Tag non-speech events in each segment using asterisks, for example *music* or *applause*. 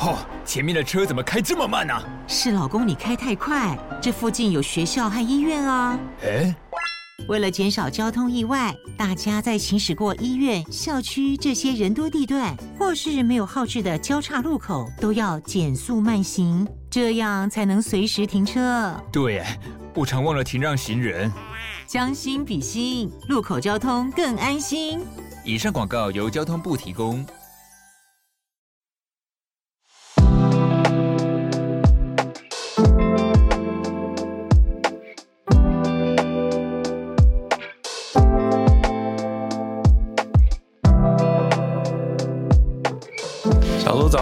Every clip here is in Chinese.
哦，前面的车怎么开这么慢呢？是老公你开太快，这附近有学校和医院啊。哎，为了减少交通意外，大家在行驶过医院、校区这些人多地段，或是没有号志的交叉路口，都要减速慢行，这样才能随时停车。对，我常忘了停让行人。将心比心，路口交通更安心。以上广告由交通部提供。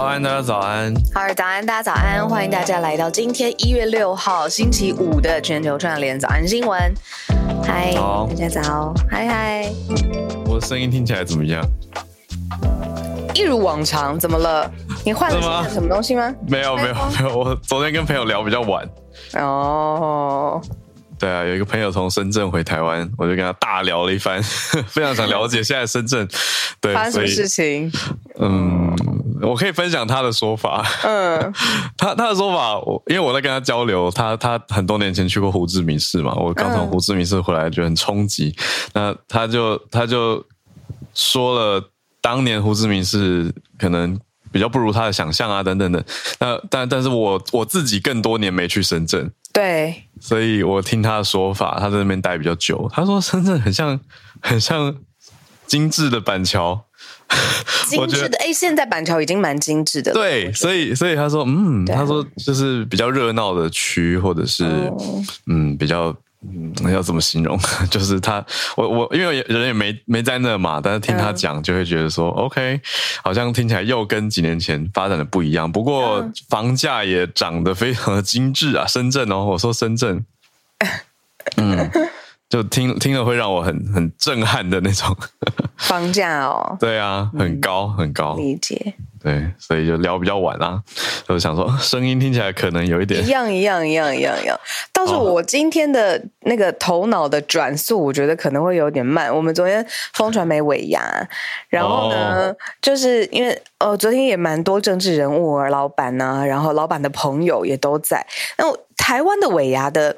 安，大家早安。好，早安，大家早安。欢迎大家来到今天一月六号星期五的全球串联早安新闻。嗨，大家早，嗨嗨。我的声音听起来怎么样？一如往常，怎么了？你换了什么东西吗？没有，没有，没有。我昨天跟朋友聊比较晚。哦。对啊，有一个朋友从深圳回台湾，我就跟他大聊了一番，*laughs* 非常想了解现在深圳对发生什么事情。嗯，我可以分享他的说法。嗯，*laughs* 他他的说法，我因为我在跟他交流，他他很多年前去过胡志明市嘛，我刚从胡志明市回来，就很冲击。那他就他就说了，当年胡志明市可能比较不如他的想象啊，等等等。那但但是我我自己更多年没去深圳。对，所以我听他的说法，他在那边待比较久。他说深圳很像，很像精致的板桥，*laughs* 精致的。哎，现在板桥已经蛮精致的了。对，所以所以他说，嗯，他说就是比较热闹的区，或者是嗯比较。嗯，要怎么形容？*laughs* 就是他，我我因为人也没没在那嘛，但是听他讲就会觉得说、嗯、，OK，好像听起来又跟几年前发展的不一样。不过房价也涨得非常的精致啊，深圳哦，我说深圳，*laughs* 嗯，就听听了会让我很很震撼的那种 *laughs* *laughs* 房价哦，对啊，很高、嗯、很高，理解。对，所以就聊比较晚啦。就想说，*laughs* 声音听起来可能有一点一样，一样，一样，一样，一样。倒是我今天的那个头脑的转速，我觉得可能会有点慢。我们昨天风传媒尾牙，然后呢，哦、就是因为呃，昨天也蛮多政治人物、老板呐、啊，然后老板的朋友也都在。那台湾的尾牙的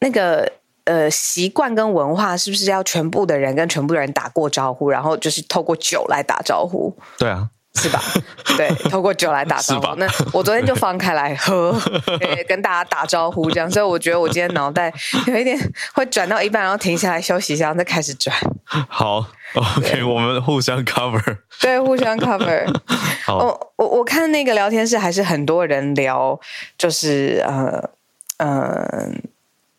那个呃习惯跟文化，是不是要全部的人跟全部的人打过招呼，然后就是透过酒来打招呼？对啊。是吧？*laughs* 对，透过酒来打招呼。那我昨天就放开来喝，*laughs* 跟大家打招呼这样。所以我觉得我今天脑袋有一点会转到一半，然后停下来休息一下，然后再开始转。好，OK，我们互相 cover。对，互相 cover。*laughs* 好，我我我看那个聊天室还是很多人聊，就是呃呃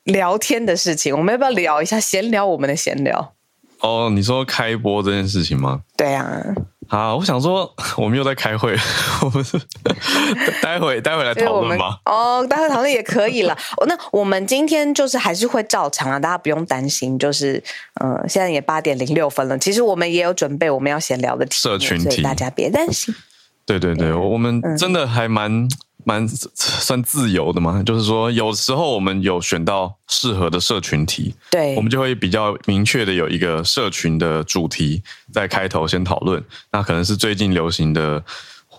聊天的事情。我们要不要聊一下闲聊？我们的闲聊。哦，你说开播这件事情吗？对呀、啊。好，我想说，*laughs* 我们又在开会，*laughs* 我们是 *laughs* 待会待会来讨论吧？哦，待会讨论也可以了。那我们今天就是还是会照常啊，大家不用担心。就是，嗯、呃，现在也八点零六分了，其实我们也有准备我们要闲聊的题，社群题，所以大家别担心。对对对，我们真的还蛮。嗯蛮算自由的嘛，就是说有时候我们有选到适合的社群题，对，我们就会比较明确的有一个社群的主题在开头先讨论。那可能是最近流行的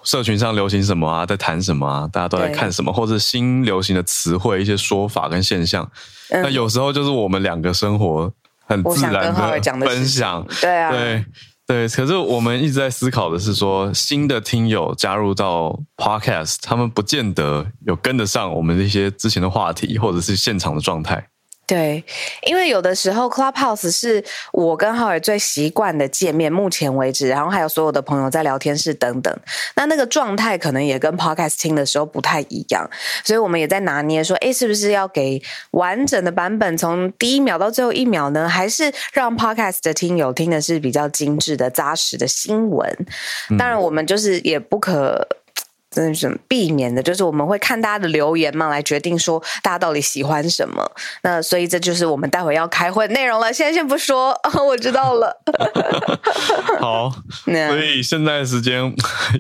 社群上流行什么啊，在谈什么啊，大家都在看什么，或者新流行的词汇、一些说法跟现象。嗯、那有时候就是我们两个生活很自然的分享，对啊，对。对，可是我们一直在思考的是说，新的听友加入到 Podcast，他们不见得有跟得上我们这些之前的话题，或者是现场的状态。对，因为有的时候 Clubhouse 是我跟浩尔最习惯的界面，目前为止，然后还有所有的朋友在聊天室等等，那那个状态可能也跟 Podcast 听的时候不太一样，所以我们也在拿捏说，哎，是不是要给完整的版本，从第一秒到最后一秒呢？还是让 Podcast 的听友听的是比较精致的、扎实的新闻？当然，我们就是也不可。真的是避免的，就是我们会看大家的留言嘛，来决定说大家到底喜欢什么。那所以这就是我们待会要开会内容了。现在先不说，哦，*laughs* 我知道了。*laughs* 好，*laughs* 所以现在时间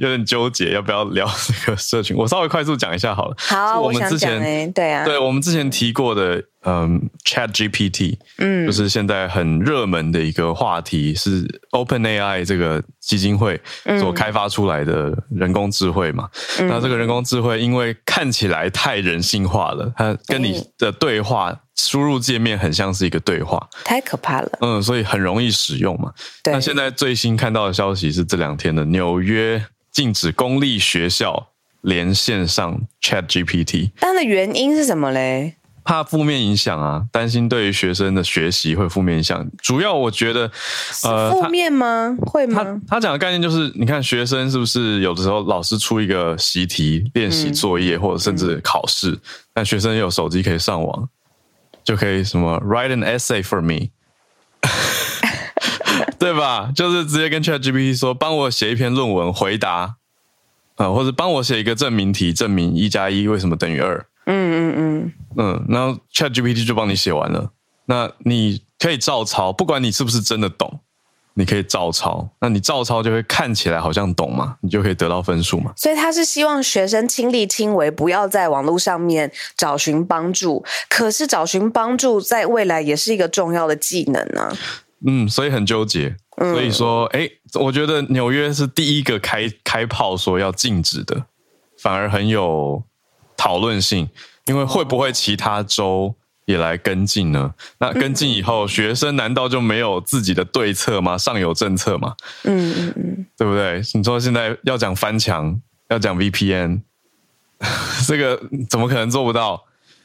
有点纠结，要不要聊这个社群？我稍微快速讲一下好了。好，我们之前对啊，对我们之前提过的嗯，Chat GPT，嗯，就是现在很热门的一个话题，是 OpenAI 这个基金会所开发出来的人工智慧嘛。嗯、那这个人工智慧因为看起来太人性化了，它跟你的对话输入界面很像是一个对话，太可怕了。嗯，所以很容易使用嘛。那现在最新看到的消息是这两天的纽约禁止公立学校连线上 Chat GPT，它的原因是什么嘞？怕负面影响啊，担心对于学生的学习会负面影响。主要我觉得，呃，负面吗？会吗？他他讲的概念就是，你看学生是不是有的时候老师出一个习题练习作业，或者甚至考试，嗯、但学生有手机可以上网，就可以什么 write an essay for me，*laughs* 对吧？就是直接跟 ChatGPT 说，帮我写一篇论文回答，啊、呃，或者帮我写一个证明题，证明一加一为什么等于二。嗯嗯嗯嗯，然后 ChatGPT 就帮你写完了。那你可以照抄，不管你是不是真的懂，你可以照抄。那你照抄就会看起来好像懂嘛，你就可以得到分数嘛。所以他是希望学生亲力亲为，不要在网络上面找寻帮助。可是找寻帮助在未来也是一个重要的技能呢、啊。嗯，所以很纠结。所以说，哎、嗯，我觉得纽约是第一个开开炮说要禁止的，反而很有。讨论性，因为会不会其他州也来跟进呢？那跟进以后，学生难道就没有自己的对策吗？上有政策吗？嗯嗯嗯，对不对？你说现在要讲翻墙，要讲 VPN，*laughs* 这个怎么可能做不到？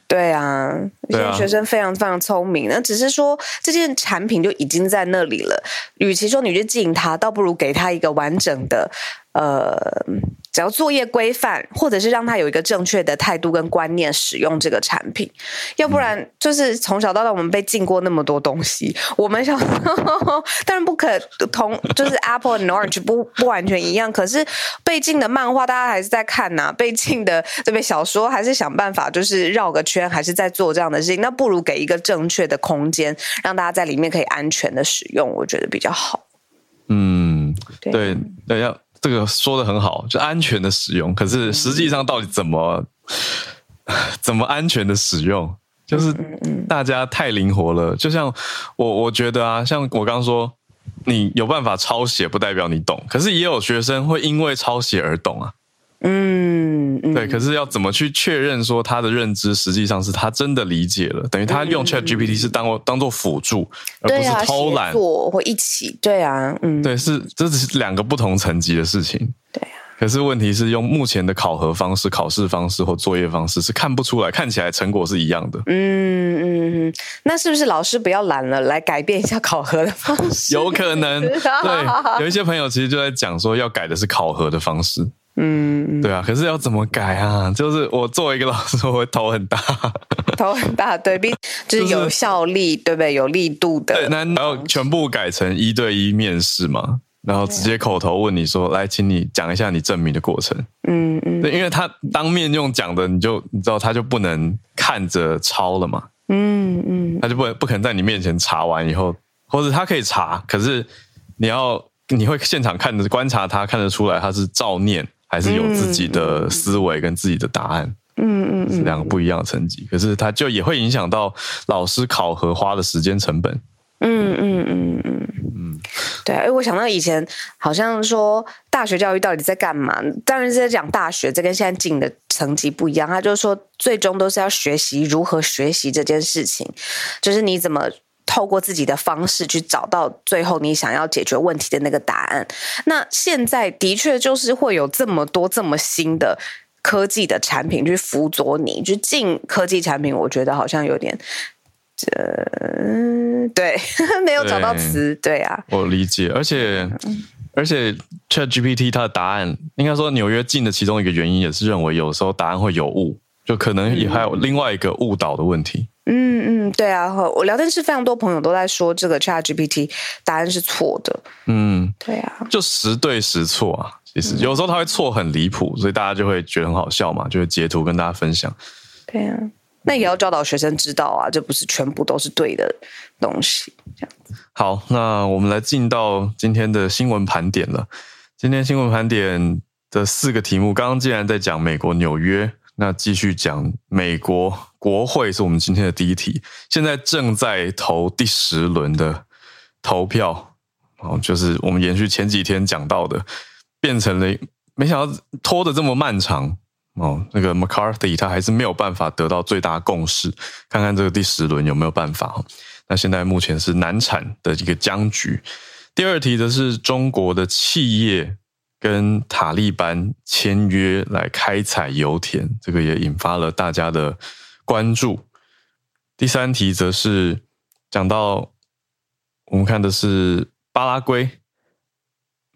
对啊，现在学生非常非常聪明，那只是说这件产品就已经在那里了。与其说你去禁它，倒不如给他一个完整的。呃，只要作业规范，或者是让他有一个正确的态度跟观念使用这个产品，要不然就是从小到大我们被禁过那么多东西，我们小时候当然不可同，就是 Apple and Orange 不不完全一样，可是被禁的漫画大家还是在看呐、啊，被禁的对不对？小说还是想办法就是绕个圈，还是在做这样的事情，那不如给一个正确的空间，让大家在里面可以安全的使用，我觉得比较好。嗯，对对要。这个说的很好，就安全的使用。可是实际上到底怎么怎么安全的使用？就是大家太灵活了。就像我我觉得啊，像我刚刚说，你有办法抄写，不代表你懂。可是也有学生会因为抄写而懂啊。嗯，对，可是要怎么去确认说他的认知实际上是他真的理解了？等于他用 Chat GPT 是当当做辅助，而不是偷懒或一起。对啊，嗯，对，是这只是两个不同层级的事情。对啊，可是问题是用目前的考核方式、考试方式或作业方式是看不出来，看起来成果是一样的。嗯嗯嗯，那是不是老师不要懒了，来改变一下考核的方式？有可能，*laughs* 对，有一些朋友其实就在讲说要改的是考核的方式。嗯，对啊，可是要怎么改啊？就是我作为一个老师，我会头很大，*laughs* 头很大，对，比就是有效力，就是、对不对？有力度的。对，难道全部改成一对一面试嘛？然后直接口头问你说：“来，请你讲一下你证明的过程。”嗯嗯，对，因为他当面用讲的，你就你知道他就不能看着抄了嘛。嗯嗯，他就不能不可能在你面前查完以后，或者他可以查，可是你要你会现场看着观察他，看得出来他是照念。还是有自己的思维跟自己的答案，嗯嗯，嗯两个不一样的层级，可是它就也会影响到老师考核花的时间成本。嗯嗯嗯嗯嗯，对，哎，我想到以前好像说大学教育到底在干嘛？当然是在讲大学，这跟现在进的层级不一样。他就是说，最终都是要学习如何学习这件事情，就是你怎么。透过自己的方式去找到最后你想要解决问题的那个答案。那现在的确就是会有这么多这么新的科技的产品去辅佐你，就进科技产品，我觉得好像有点，呃，对，*laughs* 没有找到词，对，啊，我理解，而且而且 ChatGPT 它的答案，应该说纽约进的其中一个原因也是认为有时候答案会有误，就可能也还有另外一个误导的问题。嗯嗯，对啊，我聊天室非常多朋友都在说这个 ChatGPT 答案是错的。嗯，对啊，就时对时错啊。其实有时候他会错很离谱，所以大家就会觉得很好笑嘛，就会截图跟大家分享。对啊，那也要教导学生知道啊，这不是全部都是对的东西。这样子。好，那我们来进到今天的新闻盘点了。今天新闻盘点的四个题目，刚刚既然在讲美国纽约。那继续讲美国国会是我们今天的第一题，现在正在投第十轮的投票，哦，就是我们延续前几天讲到的，变成了没想到拖得这么漫长哦，那个 McCarthy 他还是没有办法得到最大共识，看看这个第十轮有没有办法。那现在目前是难产的一个僵局。第二题则是中国的企业。跟塔利班签约来开采油田，这个也引发了大家的关注。第三题则是讲到，我们看的是巴拉圭，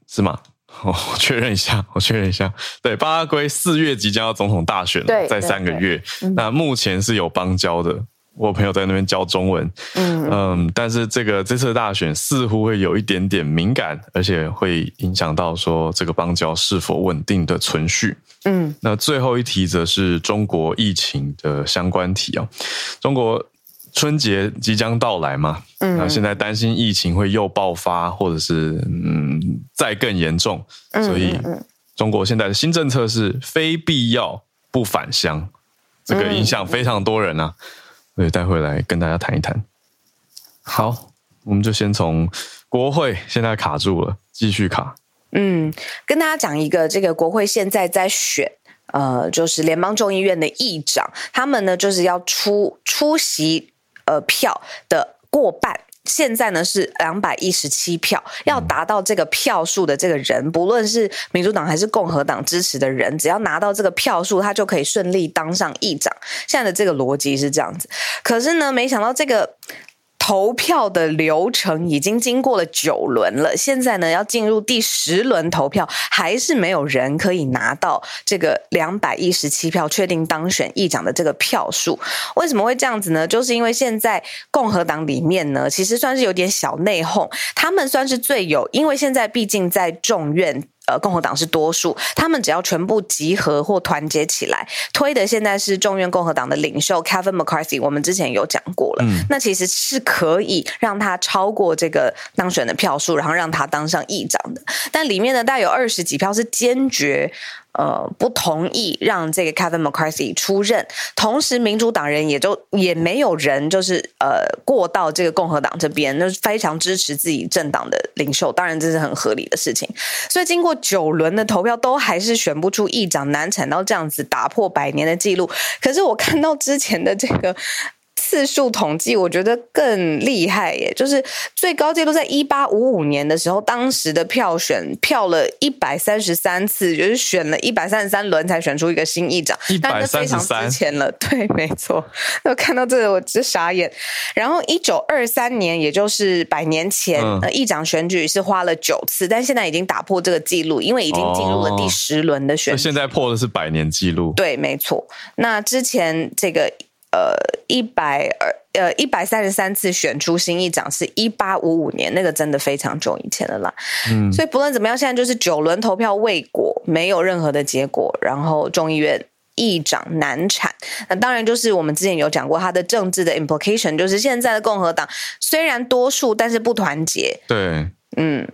是吗？我确认一下，我确认一下，对，巴拉圭四月即将要总统大选了，在三个月，那目前是有邦交的。我朋友在那边教中文，嗯嗯，但是这个这次大选似乎会有一点点敏感，而且会影响到说这个邦交是否稳定的存续。嗯，那最后一题则是中国疫情的相关题哦。中国春节即将到来嘛，嗯，那现在担心疫情会又爆发，或者是嗯再更严重，所以中国现在的新政策是非必要不返乡，这个影响非常多人啊。所以待会来跟大家谈一谈。好，我们就先从国会现在卡住了，继续卡。嗯，跟大家讲一个，这个国会现在在选，呃，就是联邦众议院的议长，他们呢就是要出出席呃票的过半。现在呢是两百一十七票，要达到这个票数的这个人，不论是民主党还是共和党支持的人，只要拿到这个票数，他就可以顺利当上议长。现在的这个逻辑是这样子，可是呢，没想到这个。投票的流程已经经过了九轮了，现在呢要进入第十轮投票，还是没有人可以拿到这个两百一十七票确定当选议长的这个票数。为什么会这样子呢？就是因为现在共和党里面呢，其实算是有点小内讧，他们算是最有，因为现在毕竟在众院。呃，共和党是多数，他们只要全部集合或团结起来，推的现在是众院共和党的领袖 Kevin McCarthy，我们之前有讲过了，嗯，那其实是可以让他超过这个当选的票数，然后让他当上议长的。但里面呢，大概有二十几票是坚决。呃，不同意让这个 Kevin McCarthy 出任，同时民主党人也就也没有人就是呃过到这个共和党这边，那非常支持自己政党的领袖，当然这是很合理的事情。所以经过九轮的投票，都还是选不出议长，难产到这样子，打破百年的记录。可是我看到之前的这个。次数统计，我觉得更厉害耶！就是最高纪录在一八五五年的时候，当时的票选票了一百三十三次，就是选了一百三十三轮才选出一个新议长，但是非常之前了。对，没错。那看到这个，我直傻眼。然后一九二三年，也就是百年前，嗯、议长选举是花了九次，但现在已经打破这个记录，因为已经进入了第十轮的选举。现在破的是百年记录。对，没错。那之前这个。呃，一百二呃一百三十三次选出新议长是一八五五年，那个真的非常久以前了啦。嗯，所以不论怎么样，现在就是九轮投票未果，没有任何的结果，然后众议院议长难产。那当然就是我们之前有讲过他的政治的 implication，就是现在的共和党虽然多数，但是不团结。对，嗯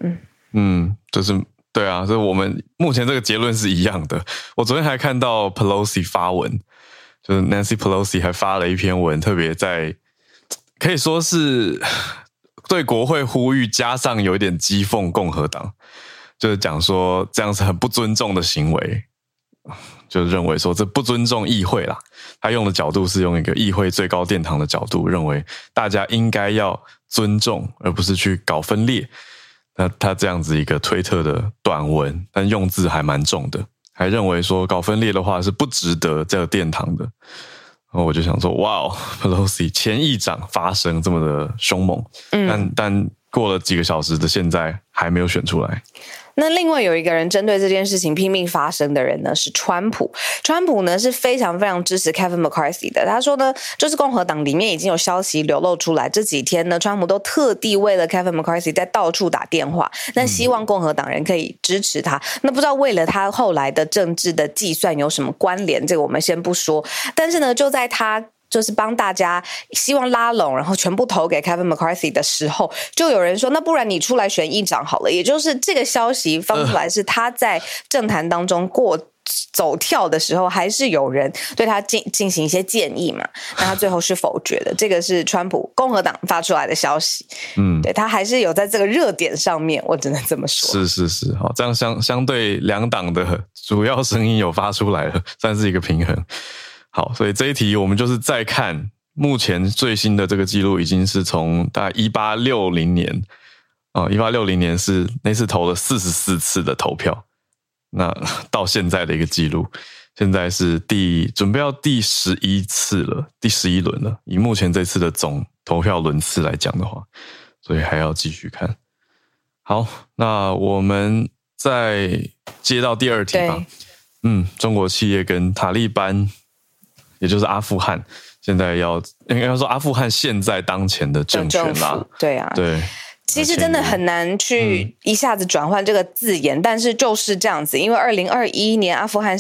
嗯，就是对啊，所以我们目前这个结论是一样的。我昨天还看到 Pelosi 发文。就 Nancy Pelosi 还发了一篇文，特别在可以说是对国会呼吁，加上有一点讥讽共和党，就是讲说这样是很不尊重的行为，就认为说这不尊重议会啦。他用的角度是用一个议会最高殿堂的角度，认为大家应该要尊重，而不是去搞分裂。那他这样子一个推特的短文，但用字还蛮重的。还认为说搞分裂的话是不值得这个殿堂的，然后我就想说，哇哦，Pelosi 前议长发声这么的凶猛，嗯，但但过了几个小时的现在还没有选出来。那另外有一个人针对这件事情拼命发声的人呢，是川普。川普呢是非常非常支持 Kevin McCarthy 的。他说呢，就是共和党里面已经有消息流露出来，这几天呢，川普都特地为了 Kevin McCarthy 在到处打电话，那希望共和党人可以支持他。那不知道为了他后来的政治的计算有什么关联？这个我们先不说。但是呢，就在他。就是帮大家希望拉拢，然后全部投给 Kevin McCarthy 的时候，就有人说：“那不然你出来选议长好了。”也就是这个消息放出来是他在政坛当中过走跳的时候，还是有人对他进进行一些建议嘛？那他最后是否决的。这个是川普共和党发出来的消息。嗯，对他还是有在这个热点上面，我只能这么说。是是是，好，这样相相对两党的主要声音有发出来了，算是一个平衡。好，所以这一题我们就是再看目前最新的这个记录，已经是从大概一八六零年啊，一八六零年是那次投了四十四次的投票。那 *laughs* 到现在的一个记录，现在是第准备要第十一次了，第十一轮了。以目前这次的总投票轮次来讲的话，所以还要继续看。好，那我们再接到第二题吧。嗯，中国企业跟塔利班，也就是阿富汗，现在要应该要说阿富汗现在当前的政权啦。对啊，对。其实真的很难去一下子转换这个字眼，嗯、但是就是这样子，因为二零二一年阿富汗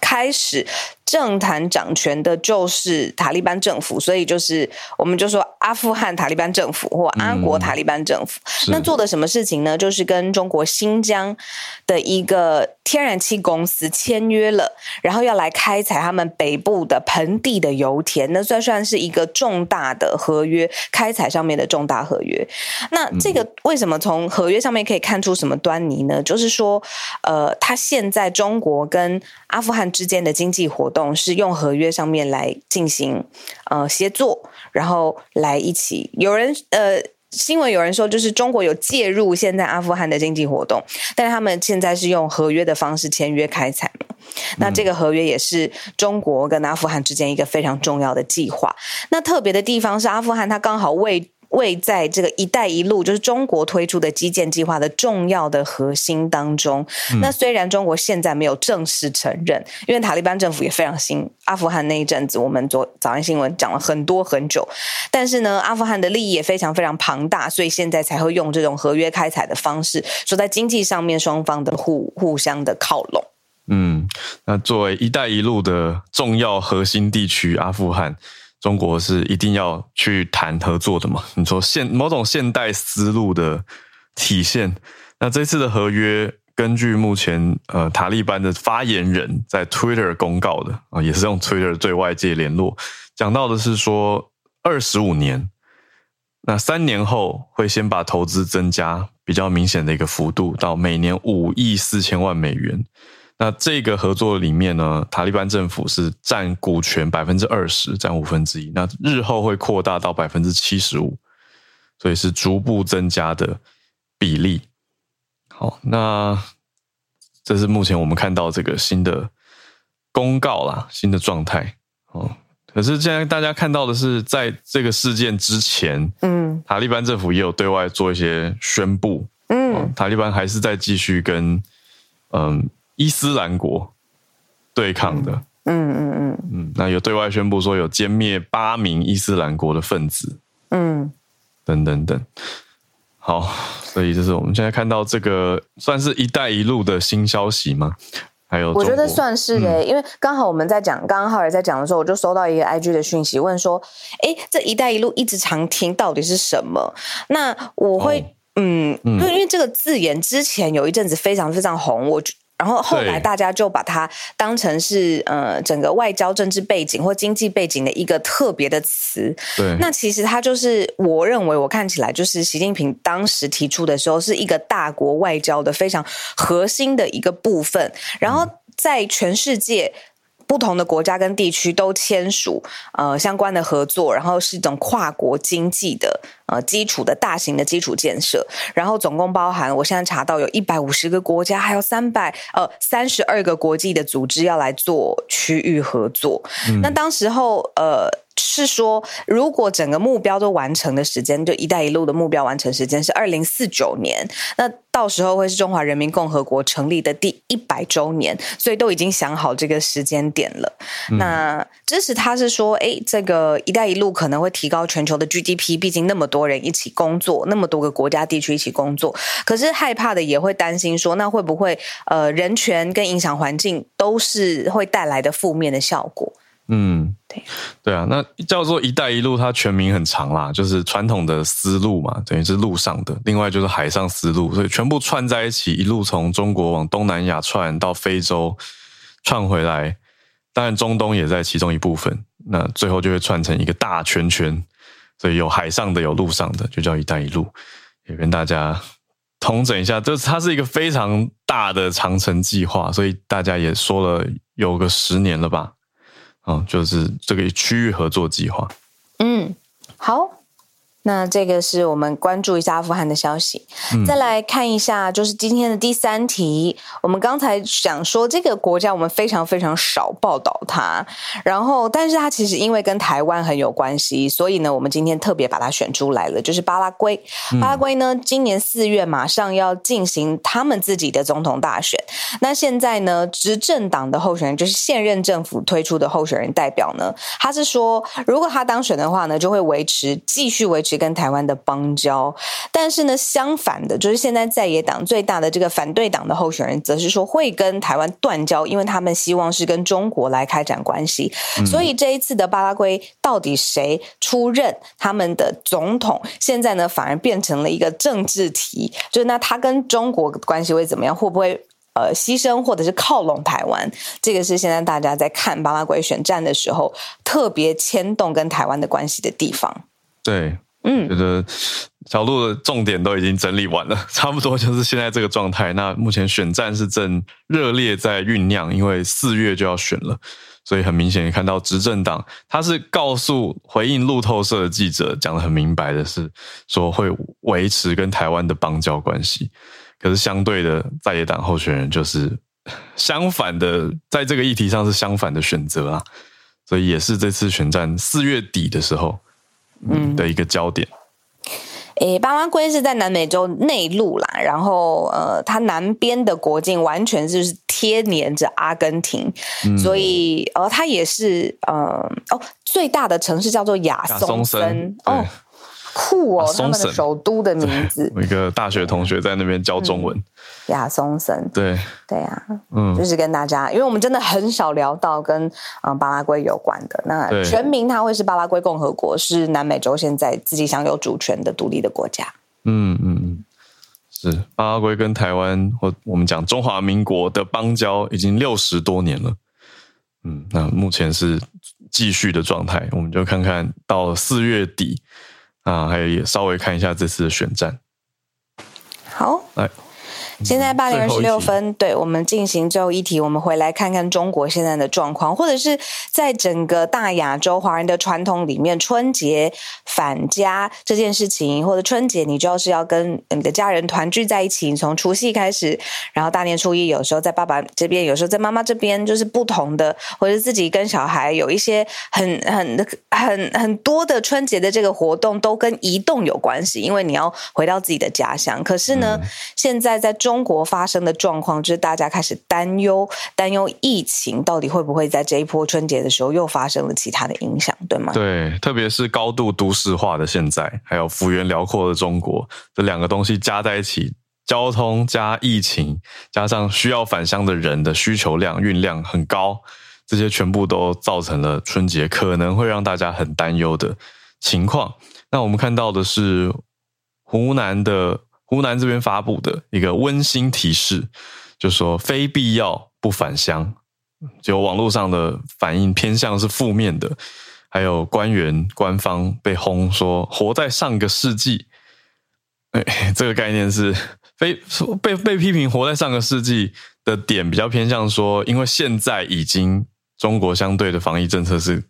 开始。政坛掌权的就是塔利班政府，所以就是我们就说阿富汗塔利班政府或阿国塔利班政府。嗯、那做的什么事情呢？就是跟中国新疆的一个天然气公司签约了，然后要来开采他们北部的盆地的油田。那算算是一个重大的合约，开采上面的重大合约。那这个为什么从合约上面可以看出什么端倪呢？就是说，呃，他现在中国跟阿富汗之间的经济活动。是用合约上面来进行呃协作，然后来一起。有人呃新闻有人说，就是中国有介入现在阿富汗的经济活动，但是他们现在是用合约的方式签约开采。那这个合约也是中国跟阿富汗之间一个非常重要的计划。那特别的地方是阿富汗，它刚好为位在这个“一带一路”就是中国推出的基建计划的重要的核心当中。嗯、那虽然中国现在没有正式承认，因为塔利班政府也非常新，阿富汗那一阵子我们昨早上新闻讲了很多很久，但是呢，阿富汗的利益也非常非常庞大，所以现在才会用这种合约开采的方式，说在经济上面双方的互互相的靠拢。嗯，那作为“一带一路”的重要核心地区，阿富汗。中国是一定要去谈合作的嘛？你说现某种现代思路的体现。那这次的合约，根据目前呃塔利班的发言人在 Twitter 公告的啊，也是用 Twitter 对外界联络，讲到的是说二十五年，那三年后会先把投资增加比较明显的一个幅度到每年五亿四千万美元。那这个合作里面呢，塔利班政府是占股权百分之二十，占五分之一。那日后会扩大到百分之七十五，所以是逐步增加的比例。好，那这是目前我们看到这个新的公告啦，新的状态。哦，可是现在大家看到的是，在这个事件之前，嗯，塔利班政府也有对外做一些宣布，嗯，塔利班还是在继续跟，嗯。伊斯兰国对抗的，嗯嗯嗯嗯，那有对外宣布说有歼灭八名伊斯兰国的分子，嗯，等等等。好，所以就是我们现在看到这个算是一带一路的新消息吗？还有，我觉得算是诶、欸，嗯、因为刚好我们在讲，刚刚浩尔在讲的时候，我就收到一个 IG 的讯息，问说，哎，这一带一路一直常听到底是什么？那我会，哦、嗯，因为、嗯、因为这个字眼之前有一阵子非常非常红，我。然后后来大家就把它当成是呃整个外交政治背景或经济背景的一个特别的词。对，那其实它就是我认为我看起来就是习近平当时提出的时候是一个大国外交的非常核心的一个部分。然后在全世界。不同的国家跟地区都签署呃相关的合作，然后是一种跨国经济的呃基础的大型的基础建设，然后总共包含我现在查到有一百五十个国家，还有三百呃三十二个国际的组织要来做区域合作。嗯、那当时候呃。是说，如果整个目标都完成的时间，就“一带一路”的目标完成时间是二零四九年，那到时候会是中华人民共和国成立的第一百周年，所以都已经想好这个时间点了。嗯、那支持他是说，哎，这个“一带一路”可能会提高全球的 GDP，毕竟那么多人一起工作，那么多个国家地区一起工作，可是害怕的也会担心说，那会不会呃人权跟影响环境都是会带来的负面的效果？嗯，对，对啊，那叫做“一带一路”，它全名很长啦，就是传统的丝路嘛，等于是路上的；另外就是海上丝路，所以全部串在一起，一路从中国往东南亚串到非洲，串回来，当然中东也在其中一部分。那最后就会串成一个大圈圈，所以有海上的，有路上的，就叫“一带一路”。也跟大家统整一下，就是它是一个非常大的长城计划，所以大家也说了有个十年了吧？嗯，就是这个区域合作计划。嗯，好。那这个是我们关注一下阿富汗的消息，嗯、再来看一下，就是今天的第三题。我们刚才想说这个国家我们非常非常少报道它，然后但是它其实因为跟台湾很有关系，所以呢，我们今天特别把它选出来了，就是巴拉圭。巴拉圭呢，今年四月马上要进行他们自己的总统大选。那现在呢，执政党的候选人就是现任政府推出的候选人代表呢，他是说，如果他当选的话呢，就会维持继续维持。是跟台湾的邦交，但是呢，相反的，就是现在在野党最大的这个反对党的候选人，则是说会跟台湾断交，因为他们希望是跟中国来开展关系。嗯、所以这一次的巴拉圭到底谁出任他们的总统，现在呢反而变成了一个政治题，就是那他跟中国关系会怎么样？会不会呃牺牲或者是靠拢台湾？这个是现在大家在看巴拉圭选战的时候特别牵动跟台湾的关系的地方。对。嗯，觉得小路的重点都已经整理完了，*laughs* 差不多就是现在这个状态。那目前选战是正热烈在酝酿，因为四月就要选了，所以很明显看到执政党他是告诉回应路透社的记者讲得很明白的是说会维持跟台湾的邦交关系，可是相对的在野党候选人就是相反的，在这个议题上是相反的选择啊，所以也是这次选战四月底的时候。嗯，的一个焦点。诶，巴拉圭是在南美洲内陆啦，然后呃，它南边的国境完全就是贴连着阿根廷，嗯、所以呃，它也是呃哦，最大的城市叫做亚松森哦。酷哦，他们的首都的名字。*laughs* 我一个大学同学在那边教中文。亚松森。对对啊，嗯，就是跟大家，因为我们真的很少聊到跟嗯巴拉圭有关的。那全名它会是巴拉圭共和国，是南美洲现在自己享有主权的独立的国家。嗯嗯嗯，是巴拉圭跟台湾或我们讲中华民国的邦交已经六十多年了。嗯，那目前是继续的状态，我们就看看到四月底。啊，还有也稍微看一下这次的选战。好，来。现在八点二十六分，对，我们进行最后一题。我们回来看看中国现在的状况，或者是在整个大亚洲华人的传统里面，春节返家这件事情，或者春节你就是要跟你的家人团聚在一起。从除夕开始，然后大年初一有时候在爸爸这边，有时候在妈妈这边，就是不同的，或者自己跟小孩有一些很很很很多的春节的这个活动，都跟移动有关系，因为你要回到自己的家乡。可是呢，嗯、现在在中中国发生的状况，就是大家开始担忧，担忧疫情到底会不会在这一波春节的时候又发生了其他的影响，对吗？对，特别是高度都市化的现在，还有幅员辽阔的中国，这两个东西加在一起，交通加疫情，加上需要返乡的人的需求量、运量很高，这些全部都造成了春节可能会让大家很担忧的情况。那我们看到的是湖南的。湖南这边发布的一个温馨提示，就说非必要不返乡。就网络上的反应偏向是负面的，还有官员官方被轰说活在上个世纪。哎，*laughs* 这个概念是非被被批评活在上个世纪的点比较偏向说，因为现在已经中国相对的防疫政策是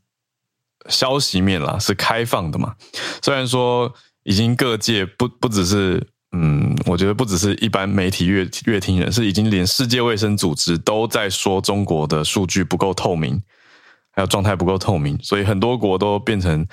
消息面啦，是开放的嘛。虽然说已经各界不不只是。嗯，我觉得不只是一般媒体阅阅听人，是已经连世界卫生组织都在说中国的数据不够透明，还有状态不够透明，所以很多国都变成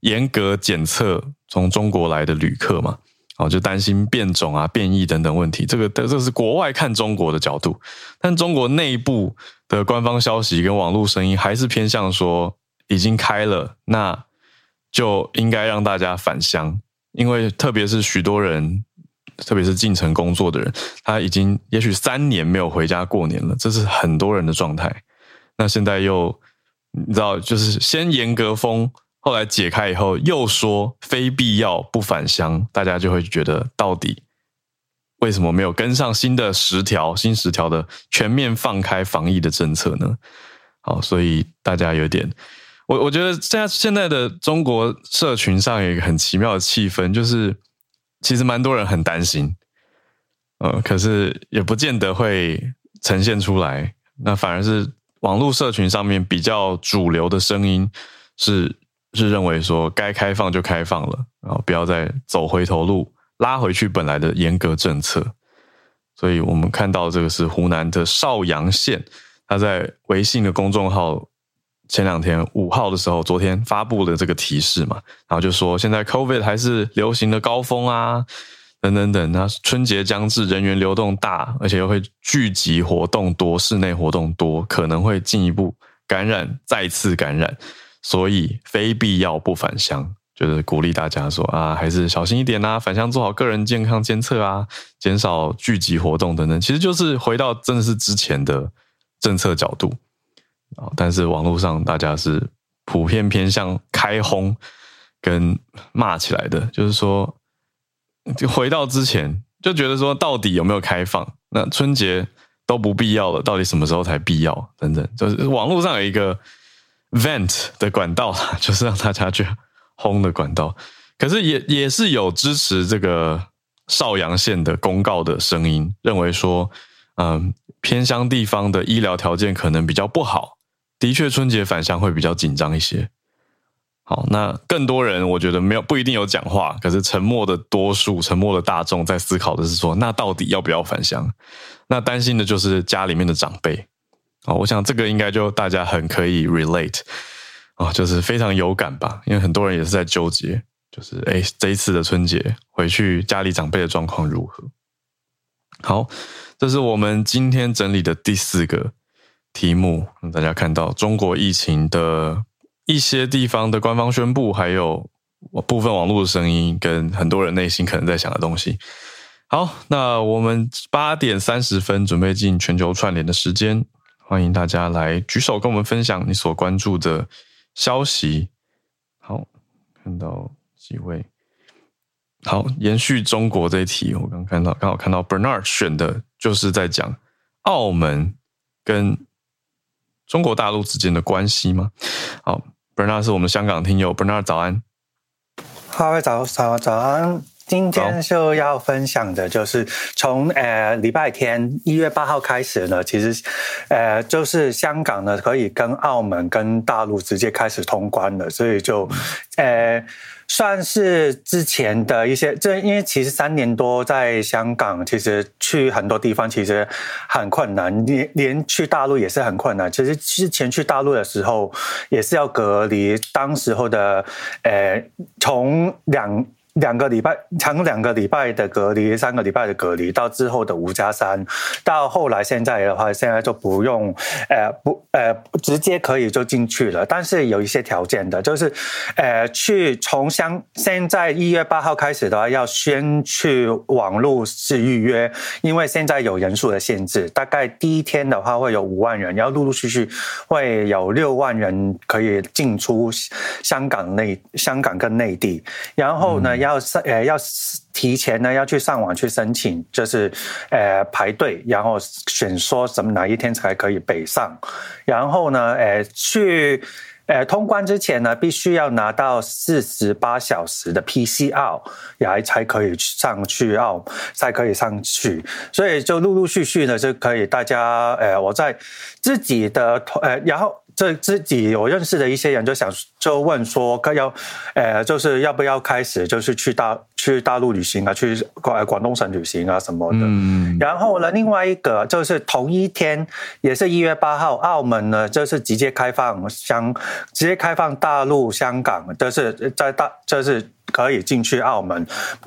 严格检测从中国来的旅客嘛，哦，就担心变种啊、变异等等问题。这个这是国外看中国的角度，但中国内部的官方消息跟网络声音还是偏向说已经开了，那就应该让大家返乡，因为特别是许多人。特别是进城工作的人，他已经也许三年没有回家过年了，这是很多人的状态。那现在又你知道，就是先严格封，后来解开以后又说非必要不返乡，大家就会觉得到底为什么没有跟上新的十条、新十条的全面放开防疫的政策呢？好，所以大家有点，我我觉得现在现在的中国社群上有一个很奇妙的气氛，就是其实蛮多人很担心，呃，可是也不见得会呈现出来。那反而是网络社群上面比较主流的声音是是认为说该开放就开放了，然后不要再走回头路。拉回去本来的严格政策，所以我们看到这个是湖南的邵阳县，他在微信的公众号前两天五号的时候，昨天发布了这个提示嘛，然后就说现在 COVID 还是流行的高峰啊，等等等。那春节将至，人员流动大，而且又会聚集活动多，室内活动多，可能会进一步感染，再次感染，所以非必要不返乡。就是鼓励大家说啊，还是小心一点啊，返乡做好个人健康监测啊，减少聚集活动等等。其实就是回到真的是之前的政策角度啊，但是网络上大家是普遍偏向开轰跟骂起来的，就是说就回到之前就觉得说到底有没有开放？那春节都不必要了，到底什么时候才必要？等等，就是网络上有一个 vent 的管道，*laughs* 就是让大家去。轰的管道，可是也也是有支持这个邵阳县的公告的声音，认为说，嗯，偏乡地方的医疗条件可能比较不好，的确春节返乡会比较紧张一些。好，那更多人我觉得没有不一定有讲话，可是沉默的多数，沉默的大众在思考的是说，那到底要不要返乡？那担心的就是家里面的长辈。哦，我想这个应该就大家很可以 relate。啊、哦，就是非常有感吧，因为很多人也是在纠结，就是哎，这一次的春节回去家里长辈的状况如何？好，这是我们今天整理的第四个题目，让大家看到中国疫情的一些地方的官方宣布，还有部分网络的声音，跟很多人内心可能在想的东西。好，那我们八点三十分准备进全球串联的时间，欢迎大家来举手跟我们分享你所关注的。消息，好，看到几位，好，延续中国这一题，我刚看到，刚好看到 Bernard 选的就是在讲澳门跟中国大陆之间的关系吗？好，Bernard 是我们香港听友，Bernard 早安，好，早早早安。今天就要分享的就是从呃礼拜天一月八号开始呢，其实呃就是香港呢可以跟澳门跟大陆直接开始通关了，所以就呃算是之前的一些，这因为其实三年多在香港，其实去很多地方其实很困难，连连去大陆也是很困难。其实之前去大陆的时候也是要隔离，当时候的呃从两。两个礼拜，长两个礼拜的隔离，三个礼拜的隔离，到之后的五加三，到后来现在的话，现在就不用，呃，不，呃，直接可以就进去了。但是有一些条件的，就是，呃，去从香，现在一月八号开始的话，要先去网络是预约，因为现在有人数的限制，大概第一天的话会有五万人，然后陆陆续续会有六万人可以进出香港内，香港跟内地，然后呢，嗯要上呃要提前呢要去上网去申请，就是呃排队，然后选说什么哪一天才可以北上，然后呢呃去呃通关之前呢必须要拿到四十八小时的 PCR，然后才可以上去澳，才可以上去，所以就陆陆续续的就可以大家呃我在自己的呃然后。这自己我认识的一些人就想就问说，要，呃，就是要不要开始就是去大去大陆旅行啊，去广广东省旅行啊什么的。嗯。然后呢，另外一个就是同一天，也是一月八号，澳门呢就是直接开放香，直接开放大陆香港，就是在大就是可以进去澳门，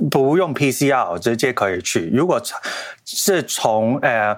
不用 PCR 直接可以去。如果是从呃。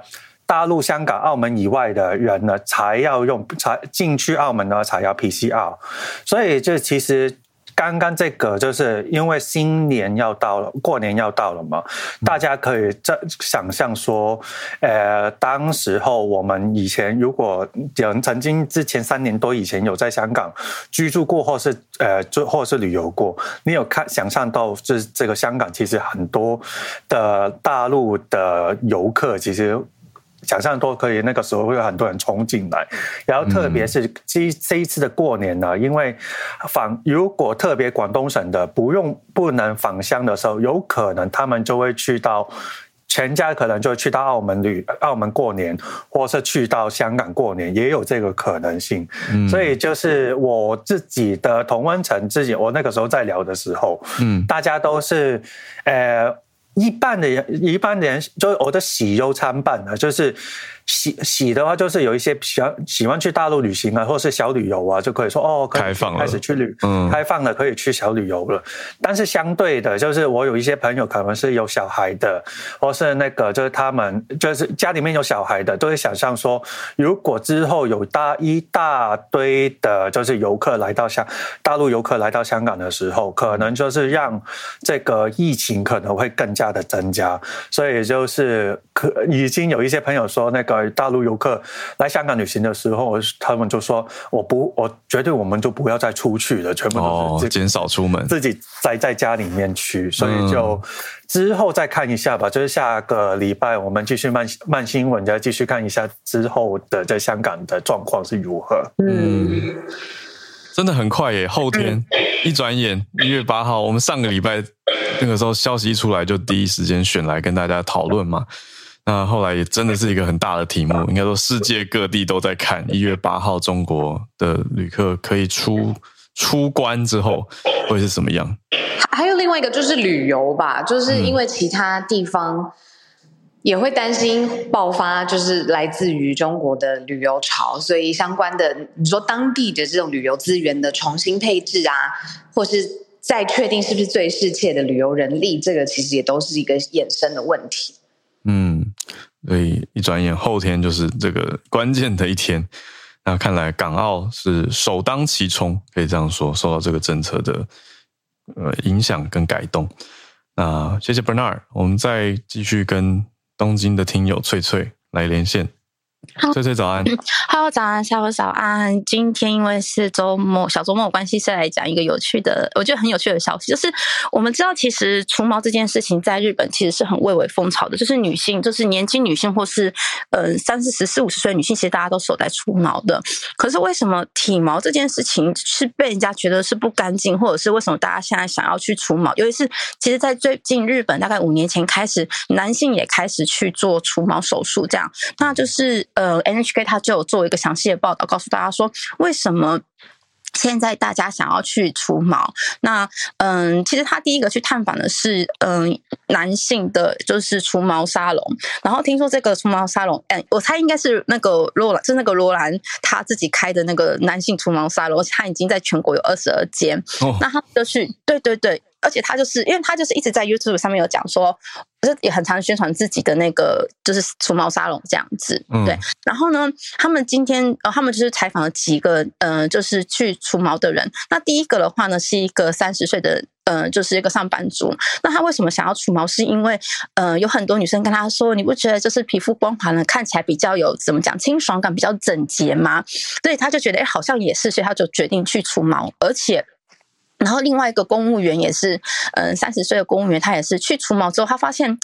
大陆、香港、澳门以外的人呢，才要用才进去澳门呢，才要 PCR。所以这其实刚刚这个就是因为新年要到了，过年要到了嘛，大家可以这想象说，呃，当时候我们以前如果有人曾经之前三年多以前有在香港居住过，或是呃，就或是旅游过，你有看想象到，就是这个香港其实很多的大陆的游客其实。想象都可以，那个时候会有很多人冲进来，然后特别是这这一次的过年呢，因为访如果特别广东省的不用不能返乡的时候，有可能他们就会去到全家可能就会去到澳门旅澳门过年，或是去到香港过年，也有这个可能性。嗯，所以就是我自己的同温层，自己我那个时候在聊的时候，嗯，大家都是呃。一半的人，一半的人就我的喜忧参半啊，就是。喜喜的话，就是有一些喜欢喜欢去大陆旅行啊，或是小旅游啊，就可以说哦，可以开始去旅，嗯，开放了，可以去小旅游了。但是相对的，就是我有一些朋友可能是有小孩的，或是那个就是他们就是家里面有小孩的，都会想象说，如果之后有大一大堆的，就是游客来到香大陆游客来到香港的时候，可能就是让这个疫情可能会更加的增加。所以就是可已经有一些朋友说那个。大陆游客来香港旅行的时候，他们就说：“我不，我绝对我们就不要再出去了，全部都是减少出门，自己宅在家里面去。”所以就之后再看一下吧，就是下个礼拜我们继续慢慢新闻，再继续看一下之后的在香港的状况是如何。嗯，真的很快耶，后天 *laughs* 一转眼一月八号，我们上个礼拜那个时候消息一出来，就第一时间选来跟大家讨论嘛。那后来也真的是一个很大的题目，*laughs* 应该说世界各地都在看。一月八号，中国的旅客可以出出关之后会是什么样？还有另外一个就是旅游吧，就是因为其他地方也会担心爆发，就是来自于中国的旅游潮，所以相关的你说当地的这种旅游资源的重新配置啊，或是再确定是不是最适切的旅游人力，这个其实也都是一个衍生的问题。嗯，所以一转眼后天就是这个关键的一天。那看来港澳是首当其冲，可以这样说，受到这个政策的呃影响跟改动。那谢谢 Bernard，我们再继续跟东京的听友翠翠来连线。翠翠早安，Hello，早安，下午早安。今天因为是周末，小周末关系，是来讲一个有趣的，我觉得很有趣的消息，就是我们知道，其实除毛这件事情在日本其实是很蔚为风潮的，就是女性，就是年轻女性或是呃三四十、四五十岁的女性，其实大家都是有在除毛的。可是为什么体毛这件事情是被人家觉得是不干净，或者是为什么大家现在想要去除毛？尤其是其实，在最近日本大概五年前开始，男性也开始去做除毛手术，这样，那就是。呃，NHK 它就有做一个详细的报道，告诉大家说为什么现在大家想要去除毛。那嗯，其实他第一个去探访的是嗯男性的，就是除毛沙龙。然后听说这个除毛沙龙，嗯，我猜应该是那个罗兰，是那个罗兰他自己开的那个男性除毛沙龙，他已经在全国有二十二间。哦，那他就去，对对对。而且他就是，因为他就是一直在 YouTube 上面有讲说，就是也很常宣传自己的那个就是除毛沙龙这样子，嗯、对。然后呢，他们今天呃，他们就是采访了几个呃，就是去除毛的人。那第一个的话呢，是一个三十岁的呃，就是一个上班族。那他为什么想要除毛？是因为呃，有很多女生跟他说，你不觉得就是皮肤光滑呢，看起来比较有怎么讲清爽感，比较整洁吗？所以他就觉得哎，好像也是，所以他就决定去除毛，而且。然后另外一个公务员也是，嗯，三十岁的公务员，他也是去除毛之后，他发现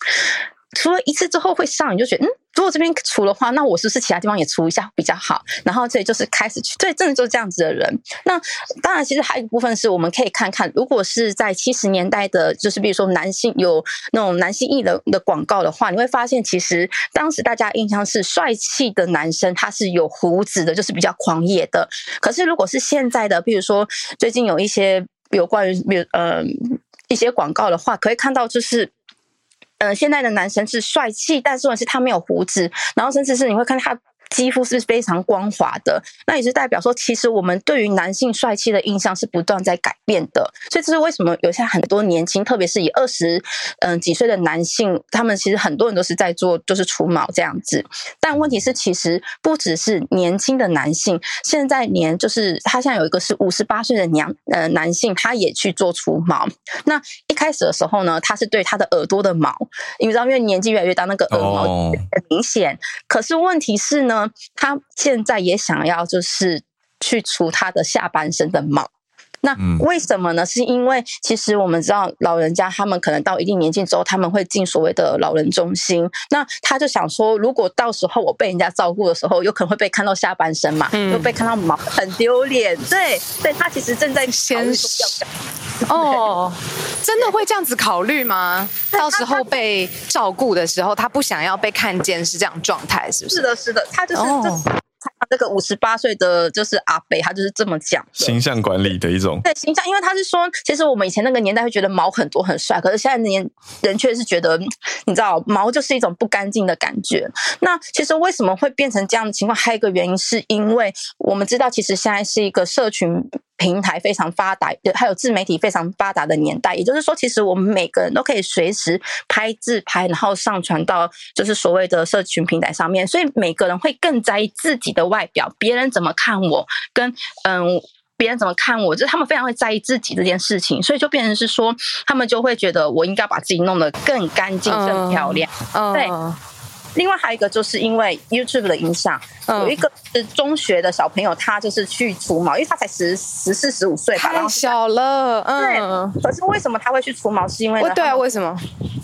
除了一次之后会上瘾，就觉得嗯，如果这边除的话，那我是不是其他地方也除一下比较好？然后这里就是开始去，对，真的就是这样子的人。那当然，其实还有一部分是我们可以看看，如果是在七十年代的，就是比如说男性有那种男性艺人的广告的话，你会发现其实当时大家印象是帅气的男生，他是有胡子的，就是比较狂野的。可是如果是现在的，比如说最近有一些。有关于比如呃一些广告的话，可以看到就是，呃现在的男生是帅气，但是问题是他没有胡子，然后甚至是你会看他肌肤是非常光滑的，那也是代表说，其实我们对于男性帅气的印象是不断在改变的。所以这是为什么有些很多年轻，特别是以二十嗯几岁的男性，他们其实很多人都是在做就是除毛这样子。但问题是，其实不只是年轻的男性，现在连就是他现在有一个是五十八岁的娘呃男性，他也去做除毛。那开始的时候呢，他是对他的耳朵的毛，你知道，因为年纪越来越大，那个耳毛很明显。可是问题是呢，他现在也想要就是去除他的下半身的毛。那为什么呢？是因为其实我们知道，老人家他们可能到一定年纪之后，他们会进所谓的老人中心。那他就想说，如果到时候我被人家照顾的时候，有可能会被看到下半身嘛，又被看到毛，很丢脸。对，对他其实正在先哦，真的会这样子考虑吗？*laughs* 到时候被照顾的时候，他不想要被看见是这样状态，是不是？是的，是的，他就是。哦这个五十八岁的就是阿北，他就是这么讲，形象管理的一种。对形象，因为他是说，其实我们以前那个年代会觉得毛很多很帅，可是现在年人却是觉得，你知道，毛就是一种不干净的感觉。那其实为什么会变成这样的情况？还有一个原因，是因为我们知道，其实现在是一个社群。平台非常发达，还有自媒体非常发达的年代，也就是说，其实我们每个人都可以随时拍自拍，然后上传到就是所谓的社群平台上面，所以每个人会更在意自己的外表，别人怎么看我，跟嗯，别人怎么看我，就是他们非常会在意自己这件事情，所以就变成是说，他们就会觉得我应该把自己弄得更干净、更漂亮，嗯、对。另外还有一个，就是因为 YouTube 的影响，有一个是中学的小朋友，他就是去除毛，因为他才十十四十五岁吧，太小了。对，可是为什么他会去除毛？是因为对啊，为什么？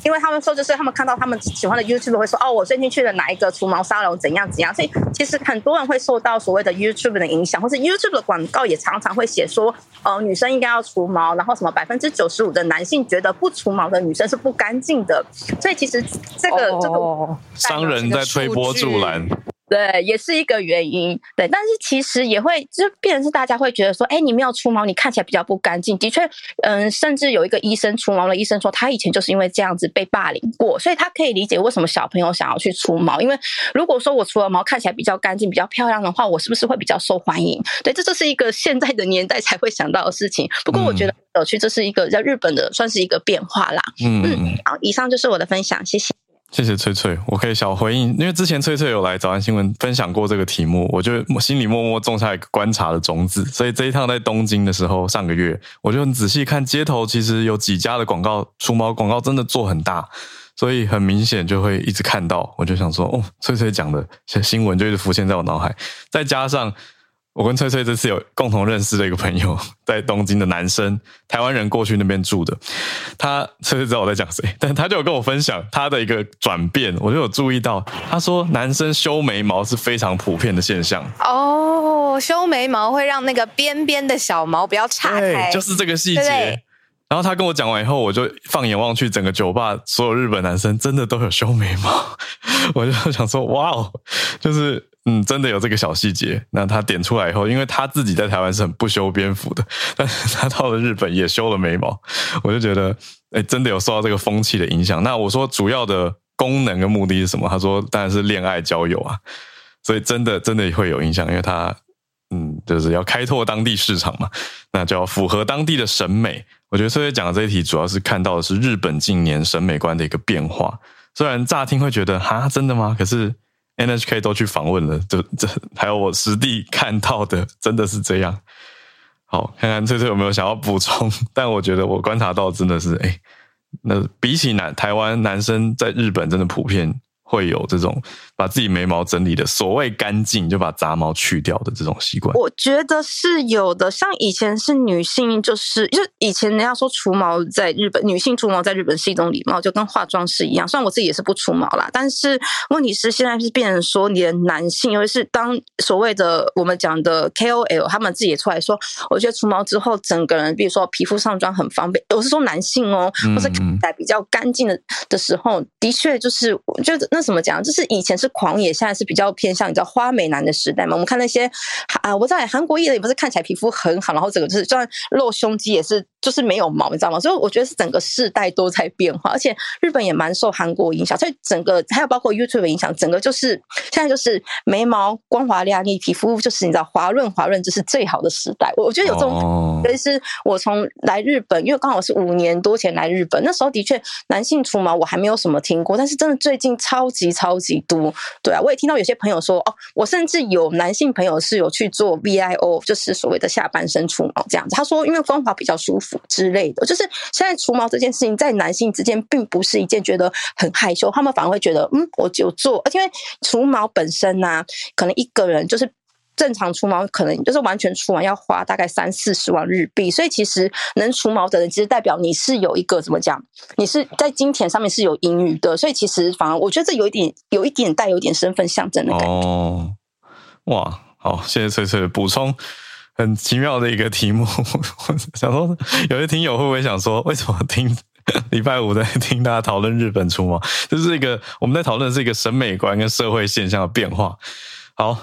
因为他们说，就是他们看到他们喜欢的 YouTube 会说，哦，我最近去了哪一个除毛沙龙，怎样怎样。所以其实很多人会受到所谓的 YouTube 的影响，或是 YouTube 的广告也常常会写说，呃，女生应该要除毛，然后什么百分之九十五的男性觉得不除毛的女生是不干净的。所以其实这个、哦、这个。人在推波助澜，对，也是一个原因。对，但是其实也会，就变成是大家会觉得说，哎，你没有出毛，你看起来比较不干净。的确，嗯，甚至有一个医生出毛的医生说，他以前就是因为这样子被霸凌过，所以他可以理解为什么小朋友想要去出毛。因为如果说我除了毛看起来比较干净、比较漂亮的话，我是不是会比较受欢迎？对，这就是一个现在的年代才会想到的事情。不过我觉得有趣，这是一个在日本的算是一个变化啦。嗯嗯，好，以上就是我的分享，谢谢。谢谢翠翠，我可以小回应，因为之前翠翠有来早安新闻分享过这个题目，我就心里默默种下一个观察的种子。所以这一趟在东京的时候，上个月我就很仔细看街头，其实有几家的广告除毛广告真的做很大，所以很明显就会一直看到。我就想说，哦，翠翠讲的新闻就一直浮现在我脑海，再加上。我跟翠翠这次有共同认识的一个朋友，在东京的男生，台湾人过去那边住的。他翠翠知道我在讲谁，但他就有跟我分享他的一个转变，我就有注意到，他说男生修眉毛是非常普遍的现象。哦，修眉毛会让那个边边的小毛不要岔开，就是这个细节。然后他跟我讲完以后，我就放眼望去，整个酒吧所有日本男生真的都有修眉毛，*laughs* 我就想说，哇哦，就是。嗯，真的有这个小细节。那他点出来以后，因为他自己在台湾是很不修边幅的，但是他到了日本也修了眉毛，我就觉得，哎，真的有受到这个风气的影响。那我说主要的功能跟目的是什么？他说当然是恋爱交友啊，所以真的真的会有影响，因为他嗯，就是要开拓当地市场嘛，那就要符合当地的审美。我觉得所以讲的这一题主要是看到的是日本近年审美观的一个变化。虽然乍听会觉得哈，真的吗？可是。NHK 都去访问了，这这还有我实地看到的，真的是这样。好，看看翠翠有没有想要补充，*laughs* 但我觉得我观察到真的是，哎，那比起男台湾男生在日本真的普遍。会有这种把自己眉毛整理的所谓干净，就把杂毛去掉的这种习惯。我觉得是有的，像以前是女性，就是就以前人家说除毛在日本，女性除毛在日本是一种礼貌，就跟化妆是一样。虽然我自己也是不除毛啦，但是问题是现在是变成说，连男性，尤其是当所谓的我们讲的 KOL，他们自己也出来说，我觉得除毛之后，整个人比如说皮肤上妆很方便。我是说男性哦，或是看起来比较干净的的时候，嗯、的确就是我觉得那。怎么讲？就是以前是狂野，现在是比较偏向你知道花美男的时代嘛。我们看那些啊，我在韩国艺人也不是看起来皮肤很好，然后整个就是就算露胸肌也是就是没有毛，你知道吗？所以我觉得是整个世代都在变化，而且日本也蛮受韩国影响，所以整个还有包括 YouTube 的影响，整个就是现在就是眉毛光滑亮丽，皮肤就是你知道滑润滑润，这是最好的时代。我我觉得有这种，所以是我从来日本，因为刚好是五年多前来日本，那时候的确男性除毛我还没有什么听过，但是真的最近超级超级多。对啊，我也听到有些朋友说，哦，我甚至有男性朋友是有去做 VIO，就是所谓的下半身除毛这样子。他说因为光滑比较舒服。之类的，就是现在除毛这件事情，在男性之间并不是一件觉得很害羞，他们反而会觉得，嗯，我就做，而且因为除毛本身呢、可能一个人就是正常除毛，可能就是完全除完要花大概三四十万日币，所以其实能除毛的人，其实代表你是有一个怎么讲，你是在金钱上面是有盈余的，所以其实反而我觉得这有一点，有一点带有点身份象征的感觉。哦，哇，好，谢谢翠翠的补充。很奇妙的一个题目，*laughs* 我想说，有些听友会不会想说，为什么听 *laughs* 礼拜五在听大家讨论日本除毛？这是一个我们在讨论的是一个审美观跟社会现象的变化。好，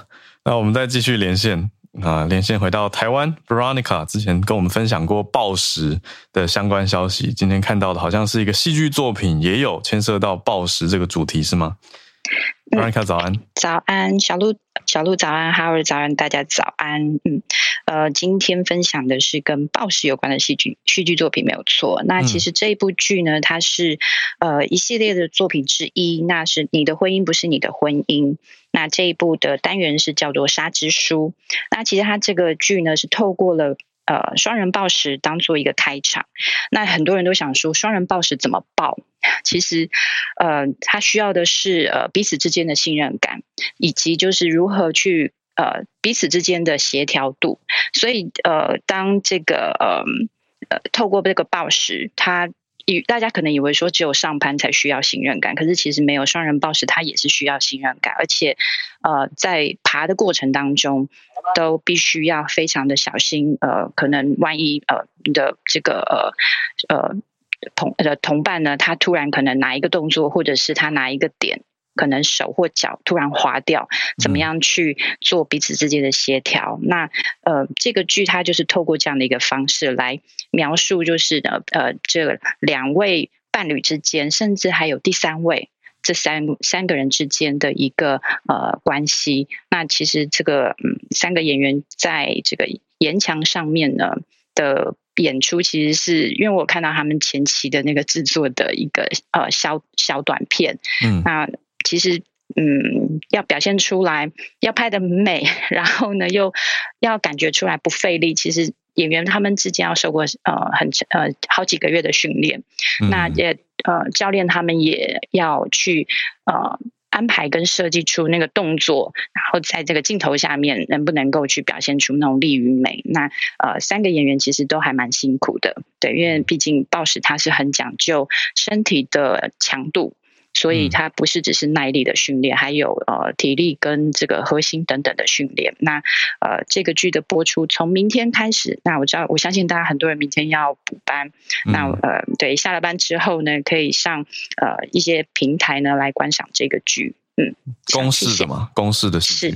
那我们再继续连线啊，连线回到台湾，Veronica 之前跟我们分享过暴食的相关消息，今天看到的好像是一个戏剧作品，也有牵涉到暴食这个主题，是吗？Veronica 早安，早安，小鹿，小鹿早安，Howard 早安，大家早安。嗯，呃，今天分享的是跟暴食有关的戏剧戏剧作品，没有错。那其实这一部剧呢，它是呃一系列的作品之一，那是你的婚姻不是你的婚姻。那这一部的单元是叫做《沙之书》。那其实它这个剧呢，是透过了。呃，双人暴食当做一个开场，那很多人都想说，双人暴食怎么暴？其实，呃，他需要的是呃彼此之间的信任感，以及就是如何去呃彼此之间的协调度。所以，呃，当这个呃呃透过这个暴食，他。大家可能以为说只有上盘才需要信任感，可是其实没有，双人暴食它也是需要信任感，而且呃在爬的过程当中都必须要非常的小心，呃，可能万一呃你的这个呃呃同呃同伴呢，他突然可能哪一个动作，或者是他哪一个点。可能手或脚突然滑掉，怎么样去做彼此之间的协调？嗯、那呃，这个剧它就是透过这样的一个方式来描述，就是呢，呃，这两位伴侣之间，甚至还有第三位，这三三个人之间的一个呃关系。那其实这个嗯，三个演员在这个岩墙上面呢的演出，其实是因为我看到他们前期的那个制作的一个呃小小短片，嗯，那。其实，嗯，要表现出来，要拍的美，然后呢，又要感觉出来不费力。其实演员他们之间要受过呃很呃好几个月的训练，嗯、那也呃教练他们也要去呃安排跟设计出那个动作，然后在这个镜头下面能不能够去表现出那种力与美。那呃三个演员其实都还蛮辛苦的，对，因为毕竟暴食它是很讲究身体的强度。所以它不是只是耐力的训练，还有呃体力跟这个核心等等的训练。那呃这个剧的播出从明天开始，那我知道我相信大家很多人明天要补班，嗯、那呃对下了班之后呢，可以上呃一些平台呢来观赏这个剧。嗯，公式的吗？公式的是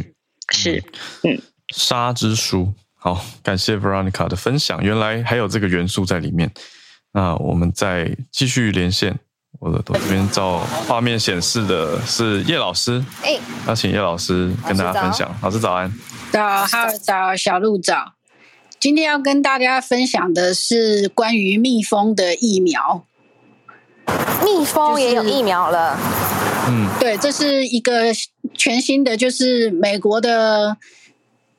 是嗯，沙之书。好，感谢 Veronica 的分享，原来还有这个元素在里面。那我们再继续连线。我的这边照画面显示的是叶老师，哎，要请叶老师跟大家分享。老师早安，早，哈早，小鹿早。今天要跟大家分享的是关于蜜蜂的疫苗。蜜蜂也有疫苗了？嗯，对，这是一个全新的，就是美国的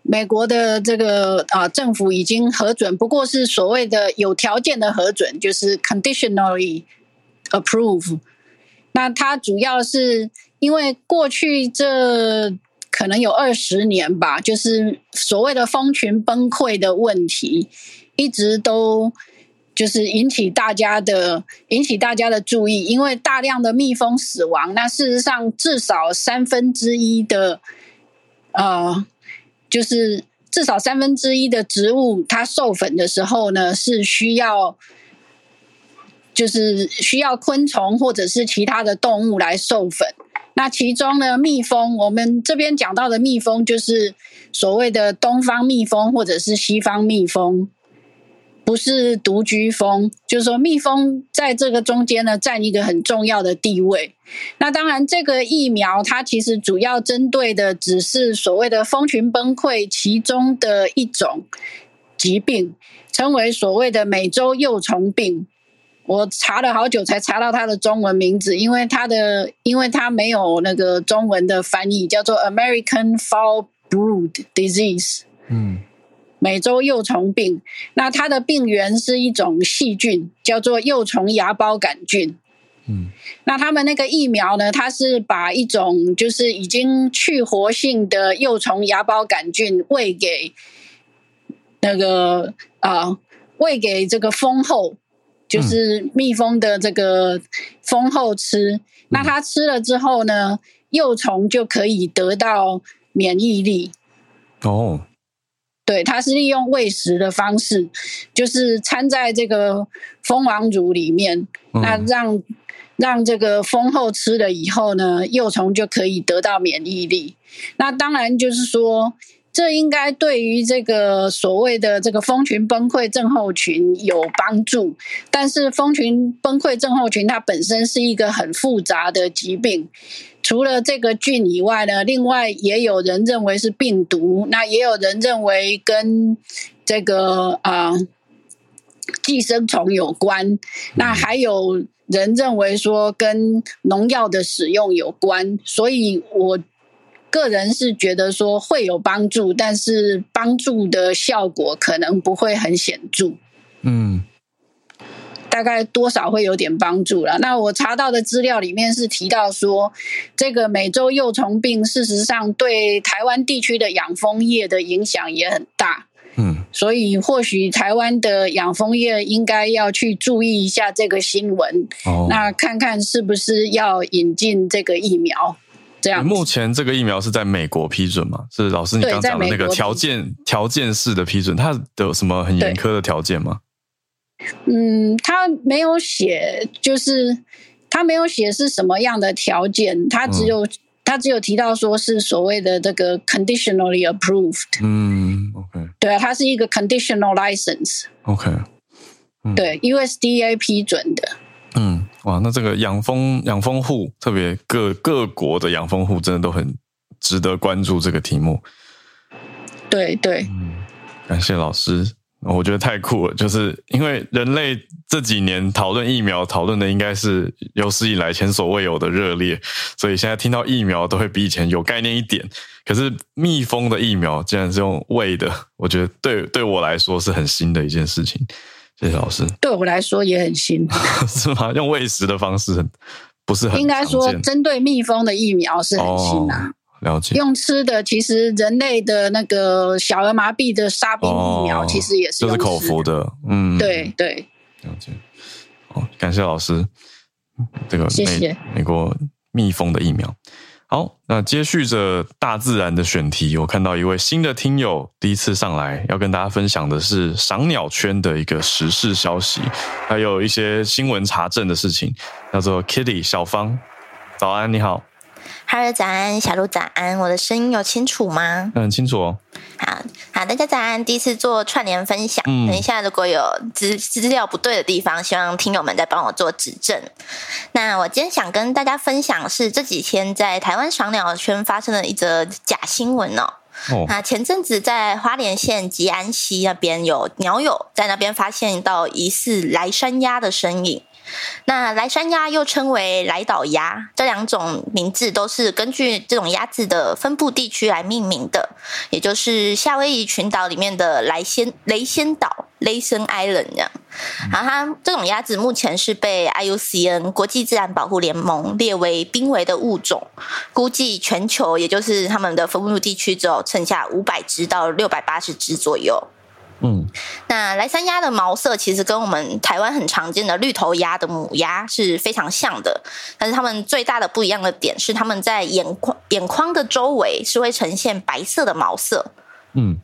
美国的这个啊政府已经核准，不过是所谓的有条件的核准，就是 conditionally。Approve，那它主要是因为过去这可能有二十年吧，就是所谓的蜂群崩溃的问题，一直都就是引起大家的引起大家的注意，因为大量的蜜蜂死亡。那事实上，至少三分之一的呃，就是至少三分之一的植物，它授粉的时候呢，是需要。就是需要昆虫或者是其他的动物来授粉。那其中呢，蜜蜂，我们这边讲到的蜜蜂，就是所谓的东方蜜蜂或者是西方蜜蜂。不是独居蜂，就是说蜜蜂在这个中间呢，占一个很重要的地位。那当然，这个疫苗它其实主要针对的只是所谓的蜂群崩溃其中的一种疾病，称为所谓的美洲幼虫病。我查了好久才查到它的中文名字，因为它的因为它没有那个中文的翻译，叫做 American Foul Brood Disease。嗯。美洲幼虫病，那它的病原是一种细菌，叫做幼虫芽孢杆菌。嗯，那他们那个疫苗呢，它是把一种就是已经去活性的幼虫芽孢杆菌喂给那个啊，喂给这个蜂后，就是蜜蜂的这个蜂后吃。嗯，那它吃了之后呢，幼虫就可以得到免疫力。哦。对，它是利用喂食的方式，就是掺在这个蜂王乳里面，嗯、那让让这个蜂后吃了以后呢，幼虫就可以得到免疫力。那当然就是说，这应该对于这个所谓的这个蜂群崩溃症候群有帮助。但是蜂群崩溃症候群它本身是一个很复杂的疾病。除了这个菌以外呢，另外也有人认为是病毒，那也有人认为跟这个啊、寄生虫有关，那还有人认为说跟农药的使用有关，所以我个人是觉得说会有帮助，但是帮助的效果可能不会很显著。嗯。大概多少会有点帮助了。那我查到的资料里面是提到说，这个美洲幼虫病事实上对台湾地区的养蜂业的影响也很大。嗯，所以或许台湾的养蜂业应该要去注意一下这个新闻。哦，那看看是不是要引进这个疫苗？这样。目前这个疫苗是在美国批准吗？是老师你刚讲的那个条件条件式的批准，它有什么很严苛的条件吗？嗯，它没有写，就是它没有写是什么样的条件，它只有、嗯、他只有提到说是所谓的这个 conditionally approved。嗯，OK，对啊，它是一个 conditional license。OK，、嗯、对，USDA 批准的。嗯，哇，那这个养蜂养蜂户，特别各各国的养蜂户，真的都很值得关注这个题目。对对，嗯，感谢老师。我觉得太酷了，就是因为人类这几年讨论疫苗，讨论的应该是有史以来前所未有的热烈，所以现在听到疫苗都会比以前有概念一点。可是蜜蜂的疫苗竟然是用喂的，我觉得对对我来说是很新的一件事情。谢谢老师，对我来说也很新，*laughs* 是吗？用喂食的方式不是很应该说针对蜜蜂的疫苗是很新啊。哦了解。用吃的，其实人类的那个小儿麻痹的沙宾疫苗，其实也是、哦、就是口服的。嗯，对对。了解。好，感谢老师。这个美谢谢美国蜜蜂的疫苗。好，那接续着大自然的选题，我看到一位新的听友第一次上来，要跟大家分享的是赏鸟圈的一个时事消息，还有一些新闻查证的事情，叫做 Kitty 小芳。早安，你好。哈喽，早安，小鹿早安，我的声音有清楚吗？很清楚哦。好好，大家早安，第一次做串联分享，嗯、等一下如果有资资料不对的地方，希望听友们再帮我做指正。那我今天想跟大家分享是这几天在台湾赏鸟圈发生的一则假新闻哦。哦，那前阵子在花莲县吉安溪那边有鸟友在那边发现到疑似来山鸭的身影。那莱山鸭又称为莱岛鸭，这两种名字都是根据这种鸭子的分布地区来命名的，也就是夏威夷群岛里面的莱仙雷仙岛雷森 Island 这样。然后它这种鸭子目前是被 IUCN 国际自然保护联盟列为濒危的物种，估计全球也就是他们的分布地区只有剩下五百只到六百八十只左右。嗯，那莱山鸭的毛色其实跟我们台湾很常见的绿头鸭的母鸭是非常像的，但是它们最大的不一样的点是，它们在眼眶眼眶的周围是会呈现白色的毛色。嗯。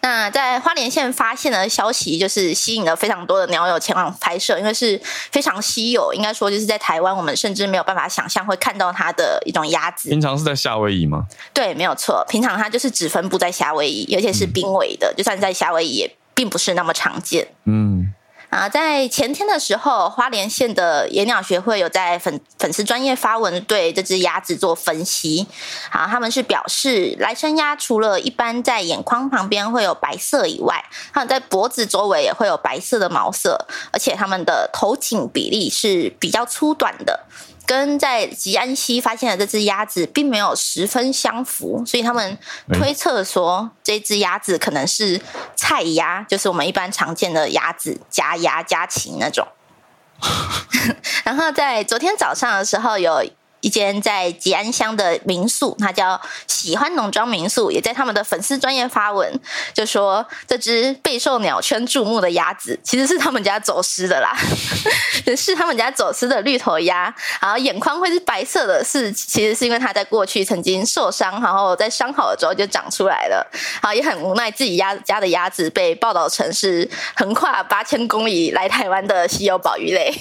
那在花莲县发现的消息，就是吸引了非常多的鸟友前往拍摄，因为是非常稀有，应该说就是在台湾，我们甚至没有办法想象会看到它的一种鸭子。平常是在夏威夷吗？对，没有错，平常它就是只分布在夏威夷，而且是濒危的，嗯、就算在夏威夷也并不是那么常见。嗯。啊，在前天的时候，花莲县的野鸟学会有在粉粉丝专业发文对这只鸭子做分析。啊，他们是表示，来生鸭除了一般在眼眶旁边会有白色以外，还有在脖子周围也会有白色的毛色，而且它们的头颈比例是比较粗短的。跟在吉安西发现的这只鸭子并没有十分相符，所以他们推测说，这只鸭子可能是菜鸭，就是我们一般常见的鸭子家鸭家禽那种。*laughs* 然后在昨天早上的时候有。一间在吉安乡的民宿，它叫喜欢农庄民宿，也在他们的粉丝专业发文，就说这只备受鸟圈注目的鸭子，*laughs* 其实是他们家走失的啦，*laughs* 是他们家走失的绿头鸭。然后眼眶会是白色的是，其实是因为它在过去曾经受伤，然后在伤好了之后就长出来了。然后也很无奈，自己家家的鸭子被报道成是横跨八千公里来台湾的稀有保育类。*laughs*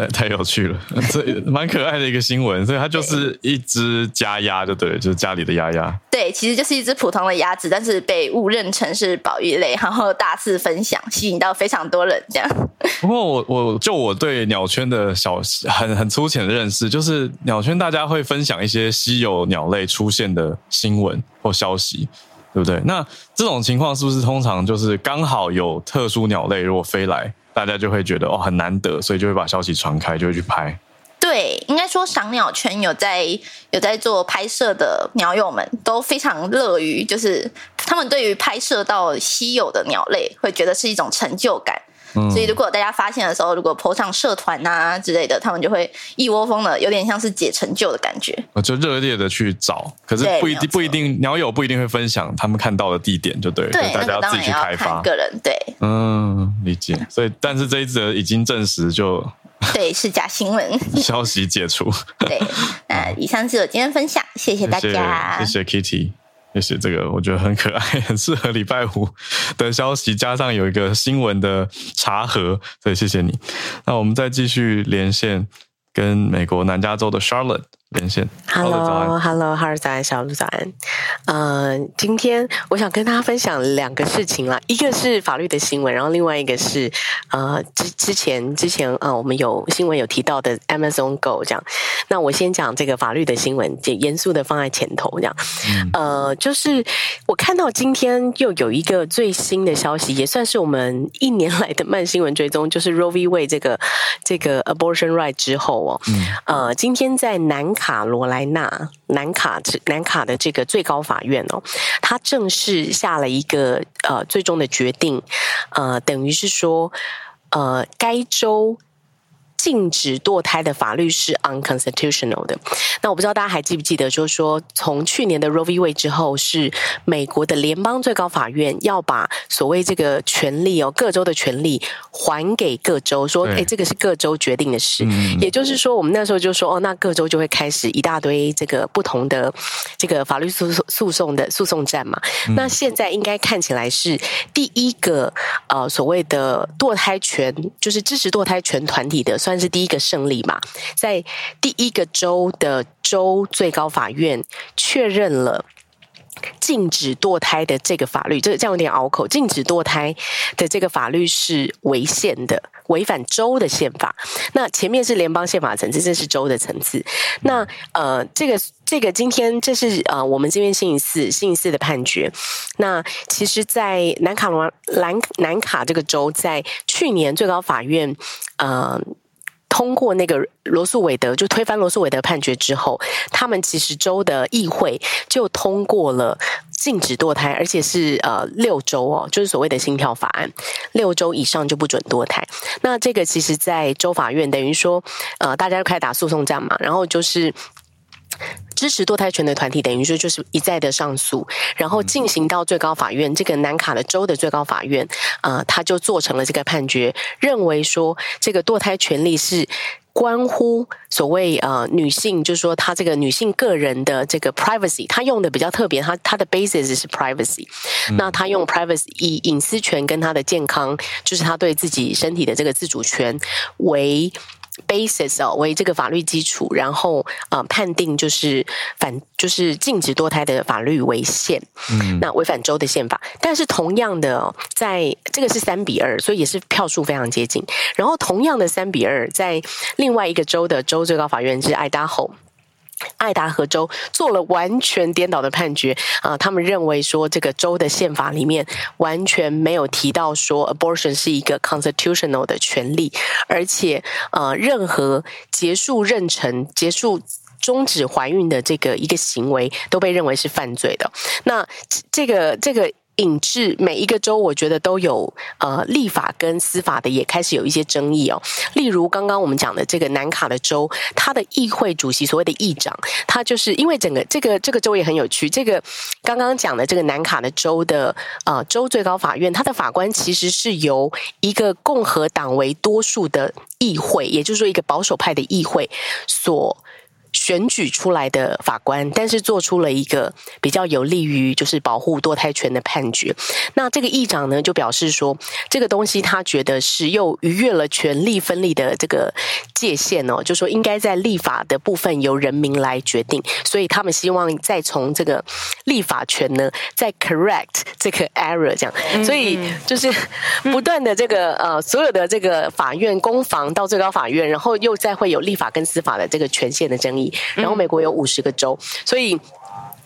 太 *laughs* 太有趣了，这蛮可爱的一个新闻，所以它就是一只家鸭，就对，就是家里的鸭鸭。对，其实就是一只普通的鸭子，但是被误认成是保育类，然后大肆分享，吸引到非常多人这样。*laughs* 不过我我就我对鸟圈的小很很粗浅的认识，就是鸟圈大家会分享一些稀有鸟类出现的新闻或消息，对不对？那这种情况是不是通常就是刚好有特殊鸟类如果飞来？大家就会觉得哦，很难得，所以就会把消息传开，就会去拍。对，应该说赏鸟圈有在有在做拍摄的鸟友们都非常乐于，就是他们对于拍摄到稀有的鸟类，会觉得是一种成就感。所以，如果大家发现的时候，如果 po 上社团啊之类的，他们就会一窝蜂的，有点像是解成就的感觉。就热烈的去找，可是不一定不一定鸟友不一定会分享他们看到的地点，就对了，对，大家要自己去开发。个人对，嗯，理解。所以，但是这一则已经证实就，就对是假新闻，*laughs* *laughs* 消息解除。对，那以上是我今天分享，谢谢大家，谢谢，谢谢 Kitty。谢谢这个，我觉得很可爱，很适合礼拜五的消息，加上有一个新闻的茶盒，所以谢谢你。那我们再继续连线，跟美国南加州的 Charlotte。连线，Hello，Hello，哈尔早安，小鹿早安。呃，今天我想跟大家分享两个事情啦，一个是法律的新闻，然后另外一个是呃之之前之前呃我们有新闻有提到的 Amazon Go 这样。那我先讲这个法律的新闻，就严肃的放在前头这样。嗯、呃，就是我看到今天又有一个最新的消息，也算是我们一年来的慢新闻追踪，就是 Roe v. Wade 这个这个 Abortion Right 之后哦，嗯、呃，今天在南。卡罗莱纳南卡南卡的这个最高法院哦，他正式下了一个呃最终的决定，呃，等于是说，呃，该州。禁止堕胎的法律是 unconstitutional 的。那我不知道大家还记不记得，就是说从去年的 Roe v. Wade 之后，是美国的联邦最高法院要把所谓这个权利哦，各州的权利还给各州，说，哎，这个是各州决定的事。也就是说，我们那时候就说，哦，那各州就会开始一大堆这个不同的这个法律诉讼诉讼的诉讼战嘛。那现在应该看起来是第一个呃所谓的堕胎权，就是支持堕胎权团体的。算算是第一个胜利嘛，在第一个州的州最高法院确认了禁止堕胎的这个法律，这个这样有点拗口。禁止堕胎的这个法律是违宪的，违反州的宪法。那前面是联邦宪法层次，这是州的层次。那呃，这个这个今天这是呃我们这边星期四星期四的判决。那其实，在南卡罗南南卡这个州，在去年最高法院呃。通过那个罗素韦德就推翻罗素韦德判决之后，他们其实州的议会就通过了禁止堕胎，而且是呃六周哦，就是所谓的心跳法案，六周以上就不准堕胎。那这个其实，在州法院等于说，呃，大家就开始打诉讼战嘛，然后就是。支持堕胎权的团体等于说就是一再的上诉，然后进行到最高法院，这个南卡的州的最高法院，呃，他就做成了这个判决，认为说这个堕胎权利是关乎所谓呃女性，就是说她这个女性个人的这个 privacy，他用的比较特别，他他的 basis 是 privacy，那他用 privacy 以隐私权跟他的健康，就是他对自己身体的这个自主权为。Basis 哦为这个法律基础，然后呃判定就是反就是禁止堕胎的法律违宪，嗯，那违反州的宪法。但是同样的，哦，在这个是三比二，所以也是票数非常接近。然后同样的三比二，在另外一个州的州最高法院是爱达荷。爱达荷州做了完全颠倒的判决啊！他们认为说，这个州的宪法里面完全没有提到说 abortion 是一个 constitutional 的权利，而且呃，任何结束妊娠、结束终止怀孕的这个一个行为都被认为是犯罪的。那这个这个。引致每一个州，我觉得都有呃立法跟司法的也开始有一些争议哦。例如刚刚我们讲的这个南卡的州，它的议会主席所谓的议长，他就是因为整个这个这个州也很有趣。这个刚刚讲的这个南卡的州的呃州最高法院，它的法官其实是由一个共和党为多数的议会，也就是说一个保守派的议会所。选举出来的法官，但是做出了一个比较有利于就是保护堕胎权的判决。那这个议长呢，就表示说，这个东西他觉得是又逾越了权力分立的这个界限哦，就说应该在立法的部分由人民来决定。所以他们希望再从这个立法权呢，再 correct 这个 error 这样。所以就是不断的这个呃，所有的这个法院公房到最高法院，然后又再会有立法跟司法的这个权限的争议。然后美国有五十个州，所以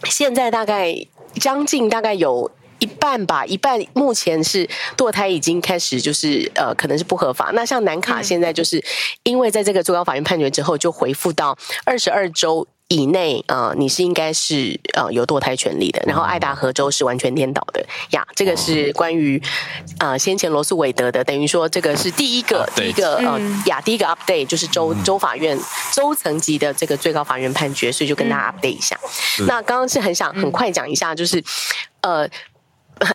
现在大概将近大概有一半吧，一半目前是堕胎已经开始就是呃可能是不合法。那像南卡现在就是因为在这个最高法院判决之后，就回复到二十二州。以内啊、呃，你是应该是呃有堕胎权利的，然后爱达荷州是完全颠倒的。呀。这个是关于啊、呃、先前罗素韦德的，等于说这个是第一个第一个呃呀第一个 update 就是州州法院州层级的这个最高法院判决，所以就跟大家 update 一下。那刚刚是很想很快讲一下，就是呃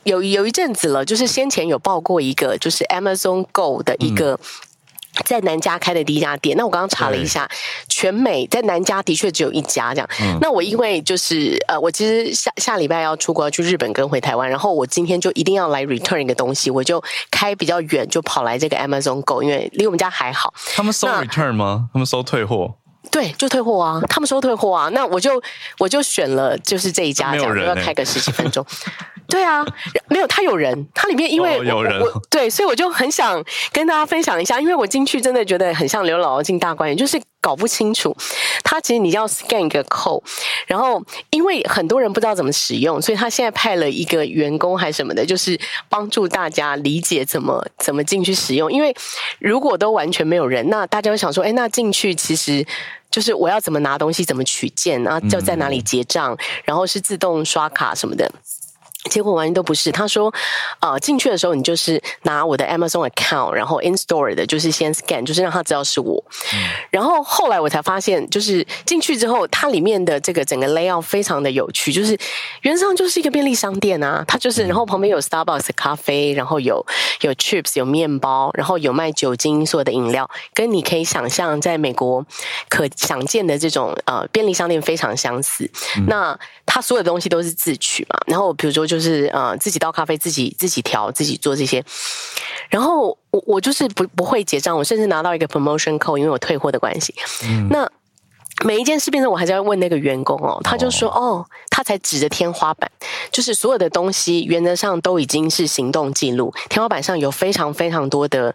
有有一阵子了，就是先前有报过一个，就是 Amazon Go 的一个。在南家开的第一家店，那我刚刚查了一下，全美在南家的确只有一家这样。嗯、那我因为就是呃，我其实下下礼拜要出国要去日本跟回台湾，然后我今天就一定要来 return 一个东西，我就开比较远，就跑来这个 Amazon Go，因为离我们家还好。他们收 return 吗？他们收退货？对，就退货啊，他们收退货啊。那我就我就选了就是这一家，这样就要开个十几分钟。*laughs* 对啊，没有他有人，他里面因为有人我 *laughs* 对，所以我就很想跟大家分享一下，因为我进去真的觉得很像刘姥姥进大观园，就是搞不清楚。他其实你要 scan 一个 code，然后因为很多人不知道怎么使用，所以他现在派了一个员工还是什么的，就是帮助大家理解怎么怎么进去使用。因为如果都完全没有人，那大家会想说，哎，那进去其实就是我要怎么拿东西，怎么取件，然后就在哪里结账，然后是自动刷卡什么的。结果完全都不是。他说，呃，进去的时候你就是拿我的 Amazon account，然后 in store 的就是先 scan，就是让他知道是我。嗯、然后后来我才发现，就是进去之后，它里面的这个整个 layout 非常的有趣，就是原则上就是一个便利商店啊。它就是，然后旁边有 Starbucks 的咖啡，然后有有 chips，有面包，然后有卖酒精所有的饮料，跟你可以想象在美国可想见的这种呃便利商店非常相似。嗯、那它所有的东西都是自取嘛，然后比如说。就是呃，自己倒咖啡，自己自己调，自己做这些。然后我我就是不不会结账，我甚至拿到一个 promotion code，因为我退货的关系。嗯、那每一件事变成我还是要问那个员工哦，他就说哦，哦，他才指着天花板，就是所有的东西原则上都已经是行动记录，天花板上有非常非常多的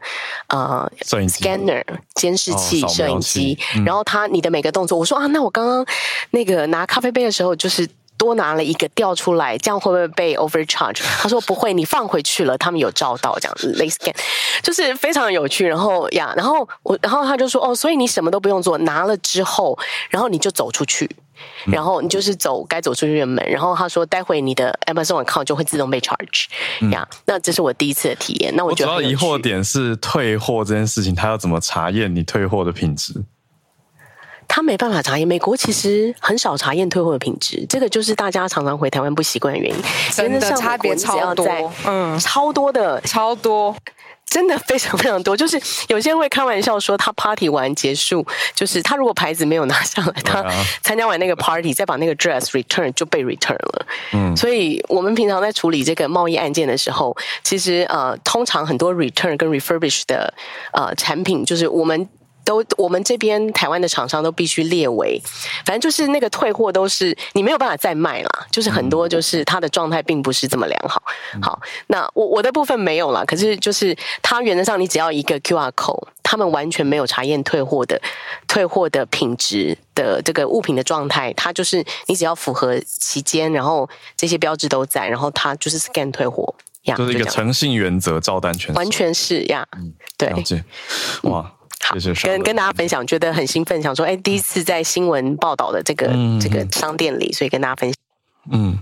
呃 scanner 监视器、哦、摄影机，嗯、然后他你的每个动作，我说啊，那我刚刚那个拿咖啡杯的时候就是。多拿了一个掉出来，这样会不会被 overcharge？他说不会，你放回去了，他们有照到这样子。They scan，就是非常有趣。然后呀，然后我，然后他就说哦，所以你什么都不用做，拿了之后，然后你就走出去，然后你就是走该走出去的门。然后他说，待会你的 Amazon account 就会自动被 charge。呀，那这是我第一次的体验。那我觉得我主要疑惑点是退货这件事情，他要怎么查验你退货的品质？他没办法查验，美国其实很少查验退货的品质，这个就是大家常常回台湾不习惯的原因。真的差别超多，嗯，超多的，超多，*laughs* 真的非常非常多。就是有些人会开玩笑说，他 party 完结束，就是他如果牌子没有拿上来，他参加完那个 party 再把那个 dress return 就被 return 了。嗯，所以我们平常在处理这个贸易案件的时候，其实呃，通常很多 return 跟 refurbish 的呃产品，就是我们。都我们这边台湾的厂商都必须列为，反正就是那个退货都是你没有办法再卖啦，就是很多就是它的状态并不是这么良好。好，那我我的部分没有啦，可是就是它原则上你只要一个 QR code，他们完全没有查验退货的退货的品质的这个物品的状态，它就是你只要符合期间，然后这些标志都在，然后它就是 scan 退货。就是一个诚信原则，照单全收，完全是呀。嗯，对，了解。哇，好，谢谢。跟跟大家分享，觉得很兴奋，想说，哎，第一次在新闻报道的这个、嗯、这个商店里，所以跟大家分享。嗯，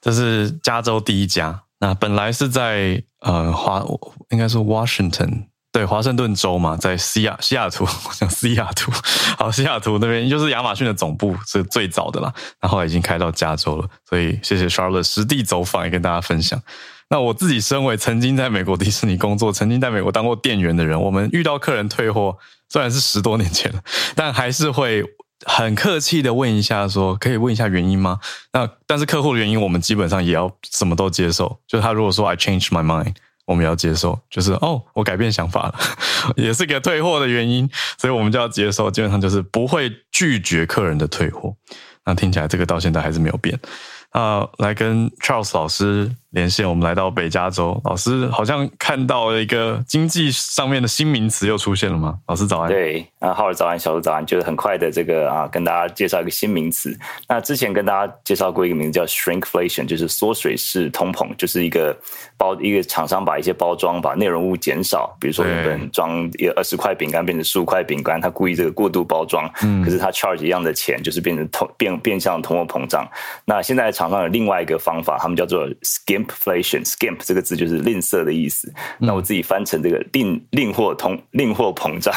这是加州第一家。那本来是在呃华，应该是 Washington，对，华盛顿州嘛，在西雅西雅图，*laughs* 我想西雅图，好，西雅图那边就是亚马逊的总部，是最早的啦。然后已经开到加州了，所以谢谢 Charlotte 实地走访，也跟大家分享。那我自己身为曾经在美国迪士尼工作，曾经在美国当过店员的人，我们遇到客人退货，虽然是十多年前了，但还是会很客气的问一下说，可以问一下原因吗？那但是客户的原因，我们基本上也要什么都接受。就他如果说 I change my mind，我们要接受，就是哦，我改变想法了，*laughs* 也是个退货的原因，所以我们就要接受。基本上就是不会拒绝客人的退货。那听起来这个到现在还是没有变。啊，来跟 Charles 老师连线。我们来到北加州，老师好像看到了一个经济上面的新名词又出现了吗？老师早安。对，啊，浩尔早安，小鹿早安，就是很快的这个啊，跟大家介绍一个新名词。那之前跟大家介绍过一个名字叫 Shrinkflation，就是缩水式通膨，就是一个包一个厂商把一些包装把内容物减少，比如说原本装二十块饼干变成十五块饼干，他故意这个过度包装，嗯，可是他 charge 一样的钱，就是变成通变变相通货膨胀。那现在。厂商有另外一个方法，他们叫做 skimpflation。Inflation，skim 这个字就是吝啬的意思。那我自己翻成这个吝吝货通吝货膨胀。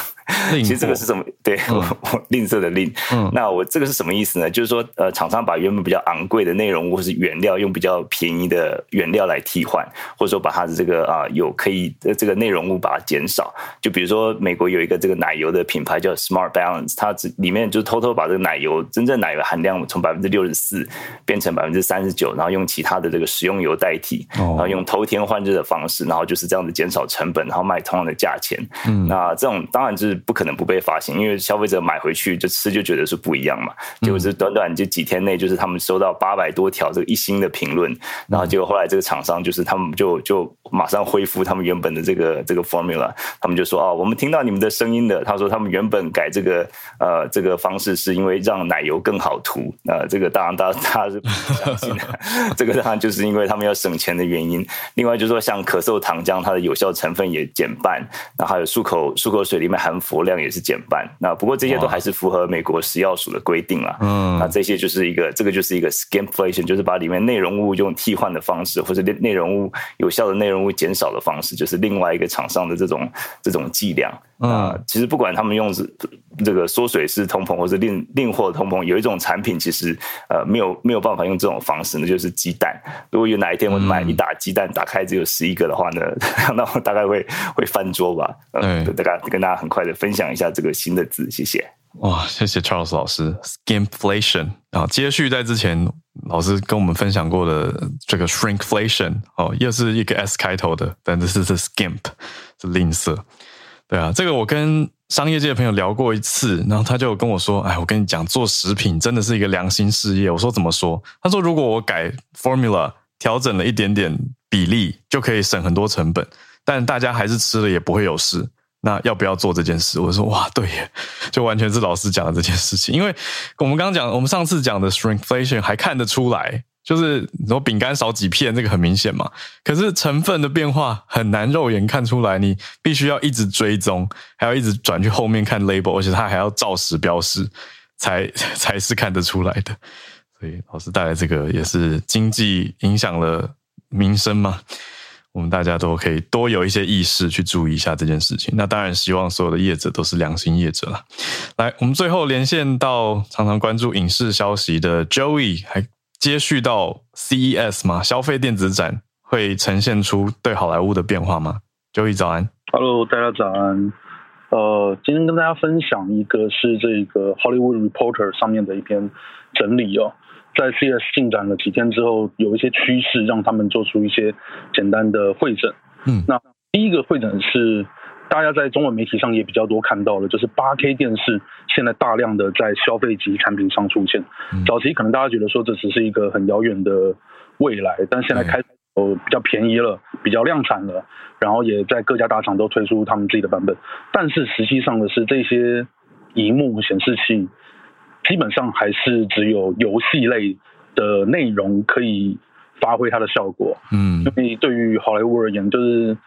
其实这个是什么？对，嗯、*laughs* 我吝啬的吝。嗯、那我这个是什么意思呢？就是说，呃，厂商把原本比较昂贵的内容物或是原料，用比较便宜的原料来替换，或者说把它的这个啊、呃、有可以的这个内容物把它减少。就比如说，美国有一个这个奶油的品牌叫 Smart Balance，它只里面就偷偷把这个奶油真正奶油含量从百分之六十四变成。百分之三十九，然后用其他的这个食用油代替，然后用偷天换日的方式，然后就是这样子减少成本，然后卖同样的价钱。嗯，那这种当然就是不可能不被发现，因为消费者买回去就吃就觉得是不一样嘛。结果是短短就几天内，就是他们收到八百多条这个一星的评论，然后结果后来这个厂商就是他们就就马上恢复他们原本的这个这个 formula，他们就说哦，我们听到你们的声音的。他说他们原本改这个呃这个方式是因为让奶油更好涂，呃，这个当然大家大家是。*laughs* 这个当然就是因为他们要省钱的原因。另外就是说，像咳嗽糖浆，它的有效成分也减半。那还有漱口漱口水里面含氟量也是减半。那不过这些都还是符合美国食药署的规定啦。嗯，那这些就是一个，这个就是一个 skimpflation，就是把里面内容物用替换的方式，或者内容物有效的内容物减少的方式，就是另外一个厂商的这种这种伎俩。啊，其实不管他们用是这个缩水式通膨，或是另另货通膨，有一种产品其实呃没有没有办法用这种方式，那就是鸡蛋。如果有哪一天我买一打鸡蛋，打开只有十一个的话呢，*laughs* 那我大概会会翻桌吧。嗯，大概跟大家很快的分享一下这个新的字，谢谢。哇，谢谢 Charles 老师，skimpflation 啊，接续在之前老师跟我们分享过的这个 shrinkflation 哦，又是一个 S 开头的，但这是是 skimp 是吝啬。对啊，这个我跟商业界的朋友聊过一次，然后他就跟我说：“哎，我跟你讲，做食品真的是一个良心事业。”我说：“怎么说？”他说：“如果我改 formula，调整了一点点比例，就可以省很多成本，但大家还是吃了也不会有事。那要不要做这件事？”我说：“哇，对耶，就完全是老师讲的这件事情。因为我们刚刚讲，我们上次讲的 shrinkflation 还看得出来。”就是你说饼干少几片，这个很明显嘛。可是成分的变化很难肉眼看出来，你必须要一直追踪，还要一直转去后面看 label，而且它还要照实标示，才 *laughs* 才是看得出来的。所以老师带来这个也是经济影响了民生嘛，我们大家都可以多有一些意识去注意一下这件事情。那当然希望所有的业者都是良心业者啦。来，我们最后连线到常常关注影视消息的 Joey，还。接续到 CES 吗？消费电子展会呈现出对好莱坞的变化吗？Joey 早安，Hello，大家早安。呃，今天跟大家分享一个是这个 Hollywood Reporter 上面的一篇整理哦，在 CES 进展了几天之后，有一些趋势让他们做出一些简单的会诊。嗯，那第一个会诊是。大家在中文媒体上也比较多看到了，就是八 K 电视现在大量的在消费级产品上出现。早期可能大家觉得说这只是一个很遥远的未来，但现在开始哦比较便宜了，比较量产了，然后也在各家大厂都推出他们自己的版本。但是实际上的是，这些荧幕显示器基本上还是只有游戏类的内容可以发挥它的效果。嗯，因为对于好莱坞而言，就是。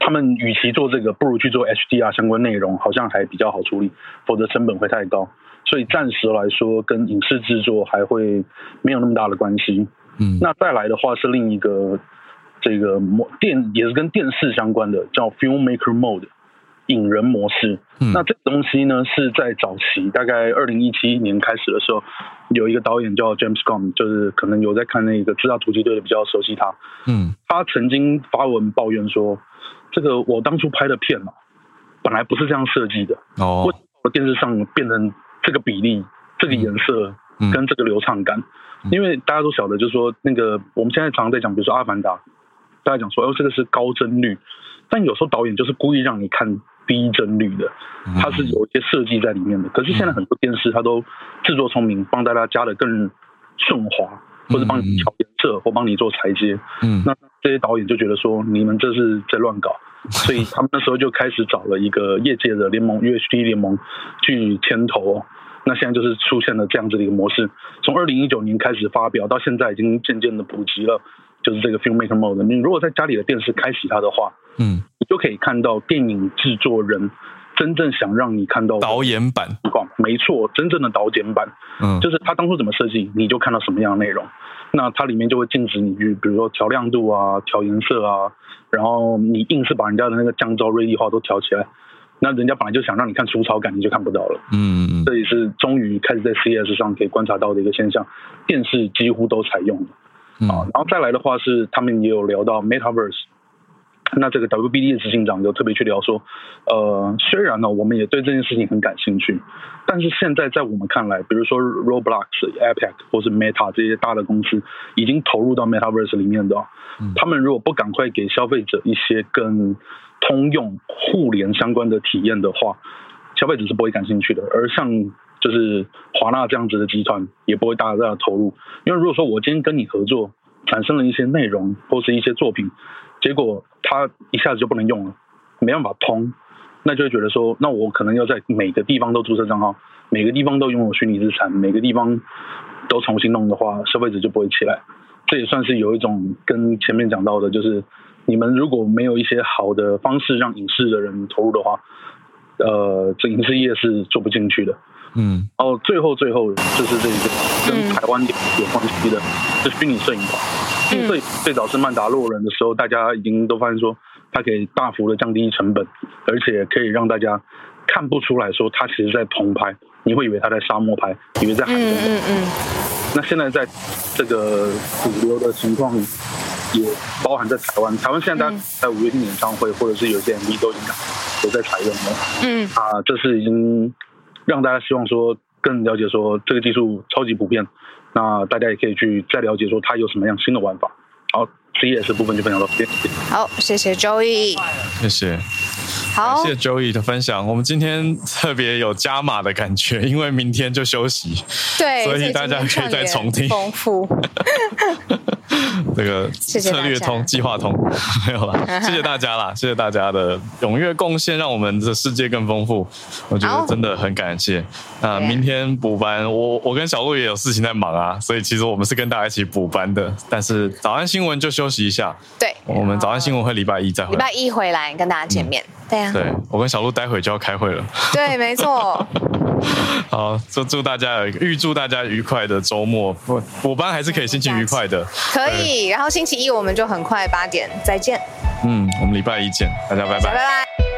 他们与其做这个，不如去做 HDR 相关内容，好像还比较好处理，否则成本会太高。所以暂时来说，跟影视制作还会没有那么大的关系。嗯，那再来的话是另一个这个模电，也是跟电视相关的，叫 Filmmaker Mode 影人模式。嗯，那这个东西呢，是在早期大概二零一七年开始的时候，有一个导演叫 James Gunn，就是可能有在看那个《自杀突击队》的比较熟悉他。嗯，他曾经发文抱怨说。这个我当初拍的片嘛，本来不是这样设计的哦。为什么电视上变成这个比例、这个颜色跟这个流畅感？嗯、因为大家都晓得，就是说那个我们现在常常在讲，比如说《阿凡达》，大家讲说哦，这个是高帧率，但有时候导演就是故意让你看低帧率的，它是有一些设计在里面的。可是现在很多电视它都制作聪明，帮大家加的更顺滑，或者帮你调颜色，或帮你做裁接。嗯，那。这些导演就觉得说，你们这是在乱搞，所以他们那时候就开始找了一个业界的联盟 UHD 联盟去牵头。那现在就是出现了这样子的一个模式，从二零一九年开始发表到现在，已经渐渐的普及了，就是这个 Filmmaker Mode。你如果在家里的电视开启它的话，嗯，你就可以看到电影制作人真正想让你看到导演版，没错，真正的导演版，嗯，就是他当初怎么设计，你就看到什么样的内容。那它里面就会禁止你去，比如说调亮度啊、调颜色啊，然后你硬是把人家的那个降噪、锐利化都调起来，那人家本来就想让你看粗糙感，你就看不到了。嗯嗯，这也是终于开始在 CES 上可以观察到的一个现象，电视几乎都采用了。啊，然后再来的话是他们也有聊到 Metaverse。那这个 WBD 的执行长就特别去聊说，呃，虽然呢，我们也对这件事情很感兴趣，但是现在在我们看来，比如说 Roblox、Epic 或是 Meta 这些大的公司已经投入到 Metaverse 里面的，他们如果不赶快给消费者一些跟通用互联相关的体验的话，消费者是不会感兴趣的。而像就是华纳这样子的集团，也不会大大的投入，因为如果说我今天跟你合作，产生了一些内容或是一些作品。结果它一下子就不能用了，没办法通，那就会觉得说，那我可能要在每个地方都注册账号，每个地方都拥有虚拟资产，每个地方都重新弄的话，消费者就不会起来。这也算是有一种跟前面讲到的，就是你们如果没有一些好的方式让影视的人投入的话，呃，这影视业是做不进去的。嗯，然后最后最后就是这一个跟台湾有有关系的，就是虚拟摄影馆。最最早是曼达洛人的时候，大家已经都发现说，它可以大幅的降低成本，而且可以让大家看不出来说它其实在棚拍，你会以为它在沙漠拍，以为在海中。嗯嗯，嗯。那现在在这个主流的情况，也包含在台湾，台湾现在在五月天演唱会或者是有些 MV 都已经都在采用了。嗯。啊，这是已经让大家希望说更了解说这个技术超级普遍。那大家也可以去再了解说它有什么样新的玩法。好，CES 部分就分享到这边。好，谢谢 Joey，谢谢。好，谢谢 Joey 的分享。我们今天特别有加码的感觉，因为明天就休息，对，所以大家可以再重听。丰富。*laughs* 这个策略通、计划通 *laughs* 没有了，*laughs* 谢谢大家啦，谢谢大家的踊跃贡献，让我们的世界更丰富。我觉得真的很感谢。那明天补班，我我跟小鹿也有事情在忙啊，所以其实我们是跟大家一起补班的。但是早安新闻就休息一下。对，我们早安新闻会礼拜一再回来。礼拜一回来跟大家见面。嗯、对啊，对我跟小鹿待会就要开会了。对，没错。*laughs* 好，祝祝大家有一个预祝大家愉快的周末。我我班还是可以心情愉快的。可以，然后星期一我们就很快八点再见。嗯，我们礼拜一见，大家拜拜。拜拜。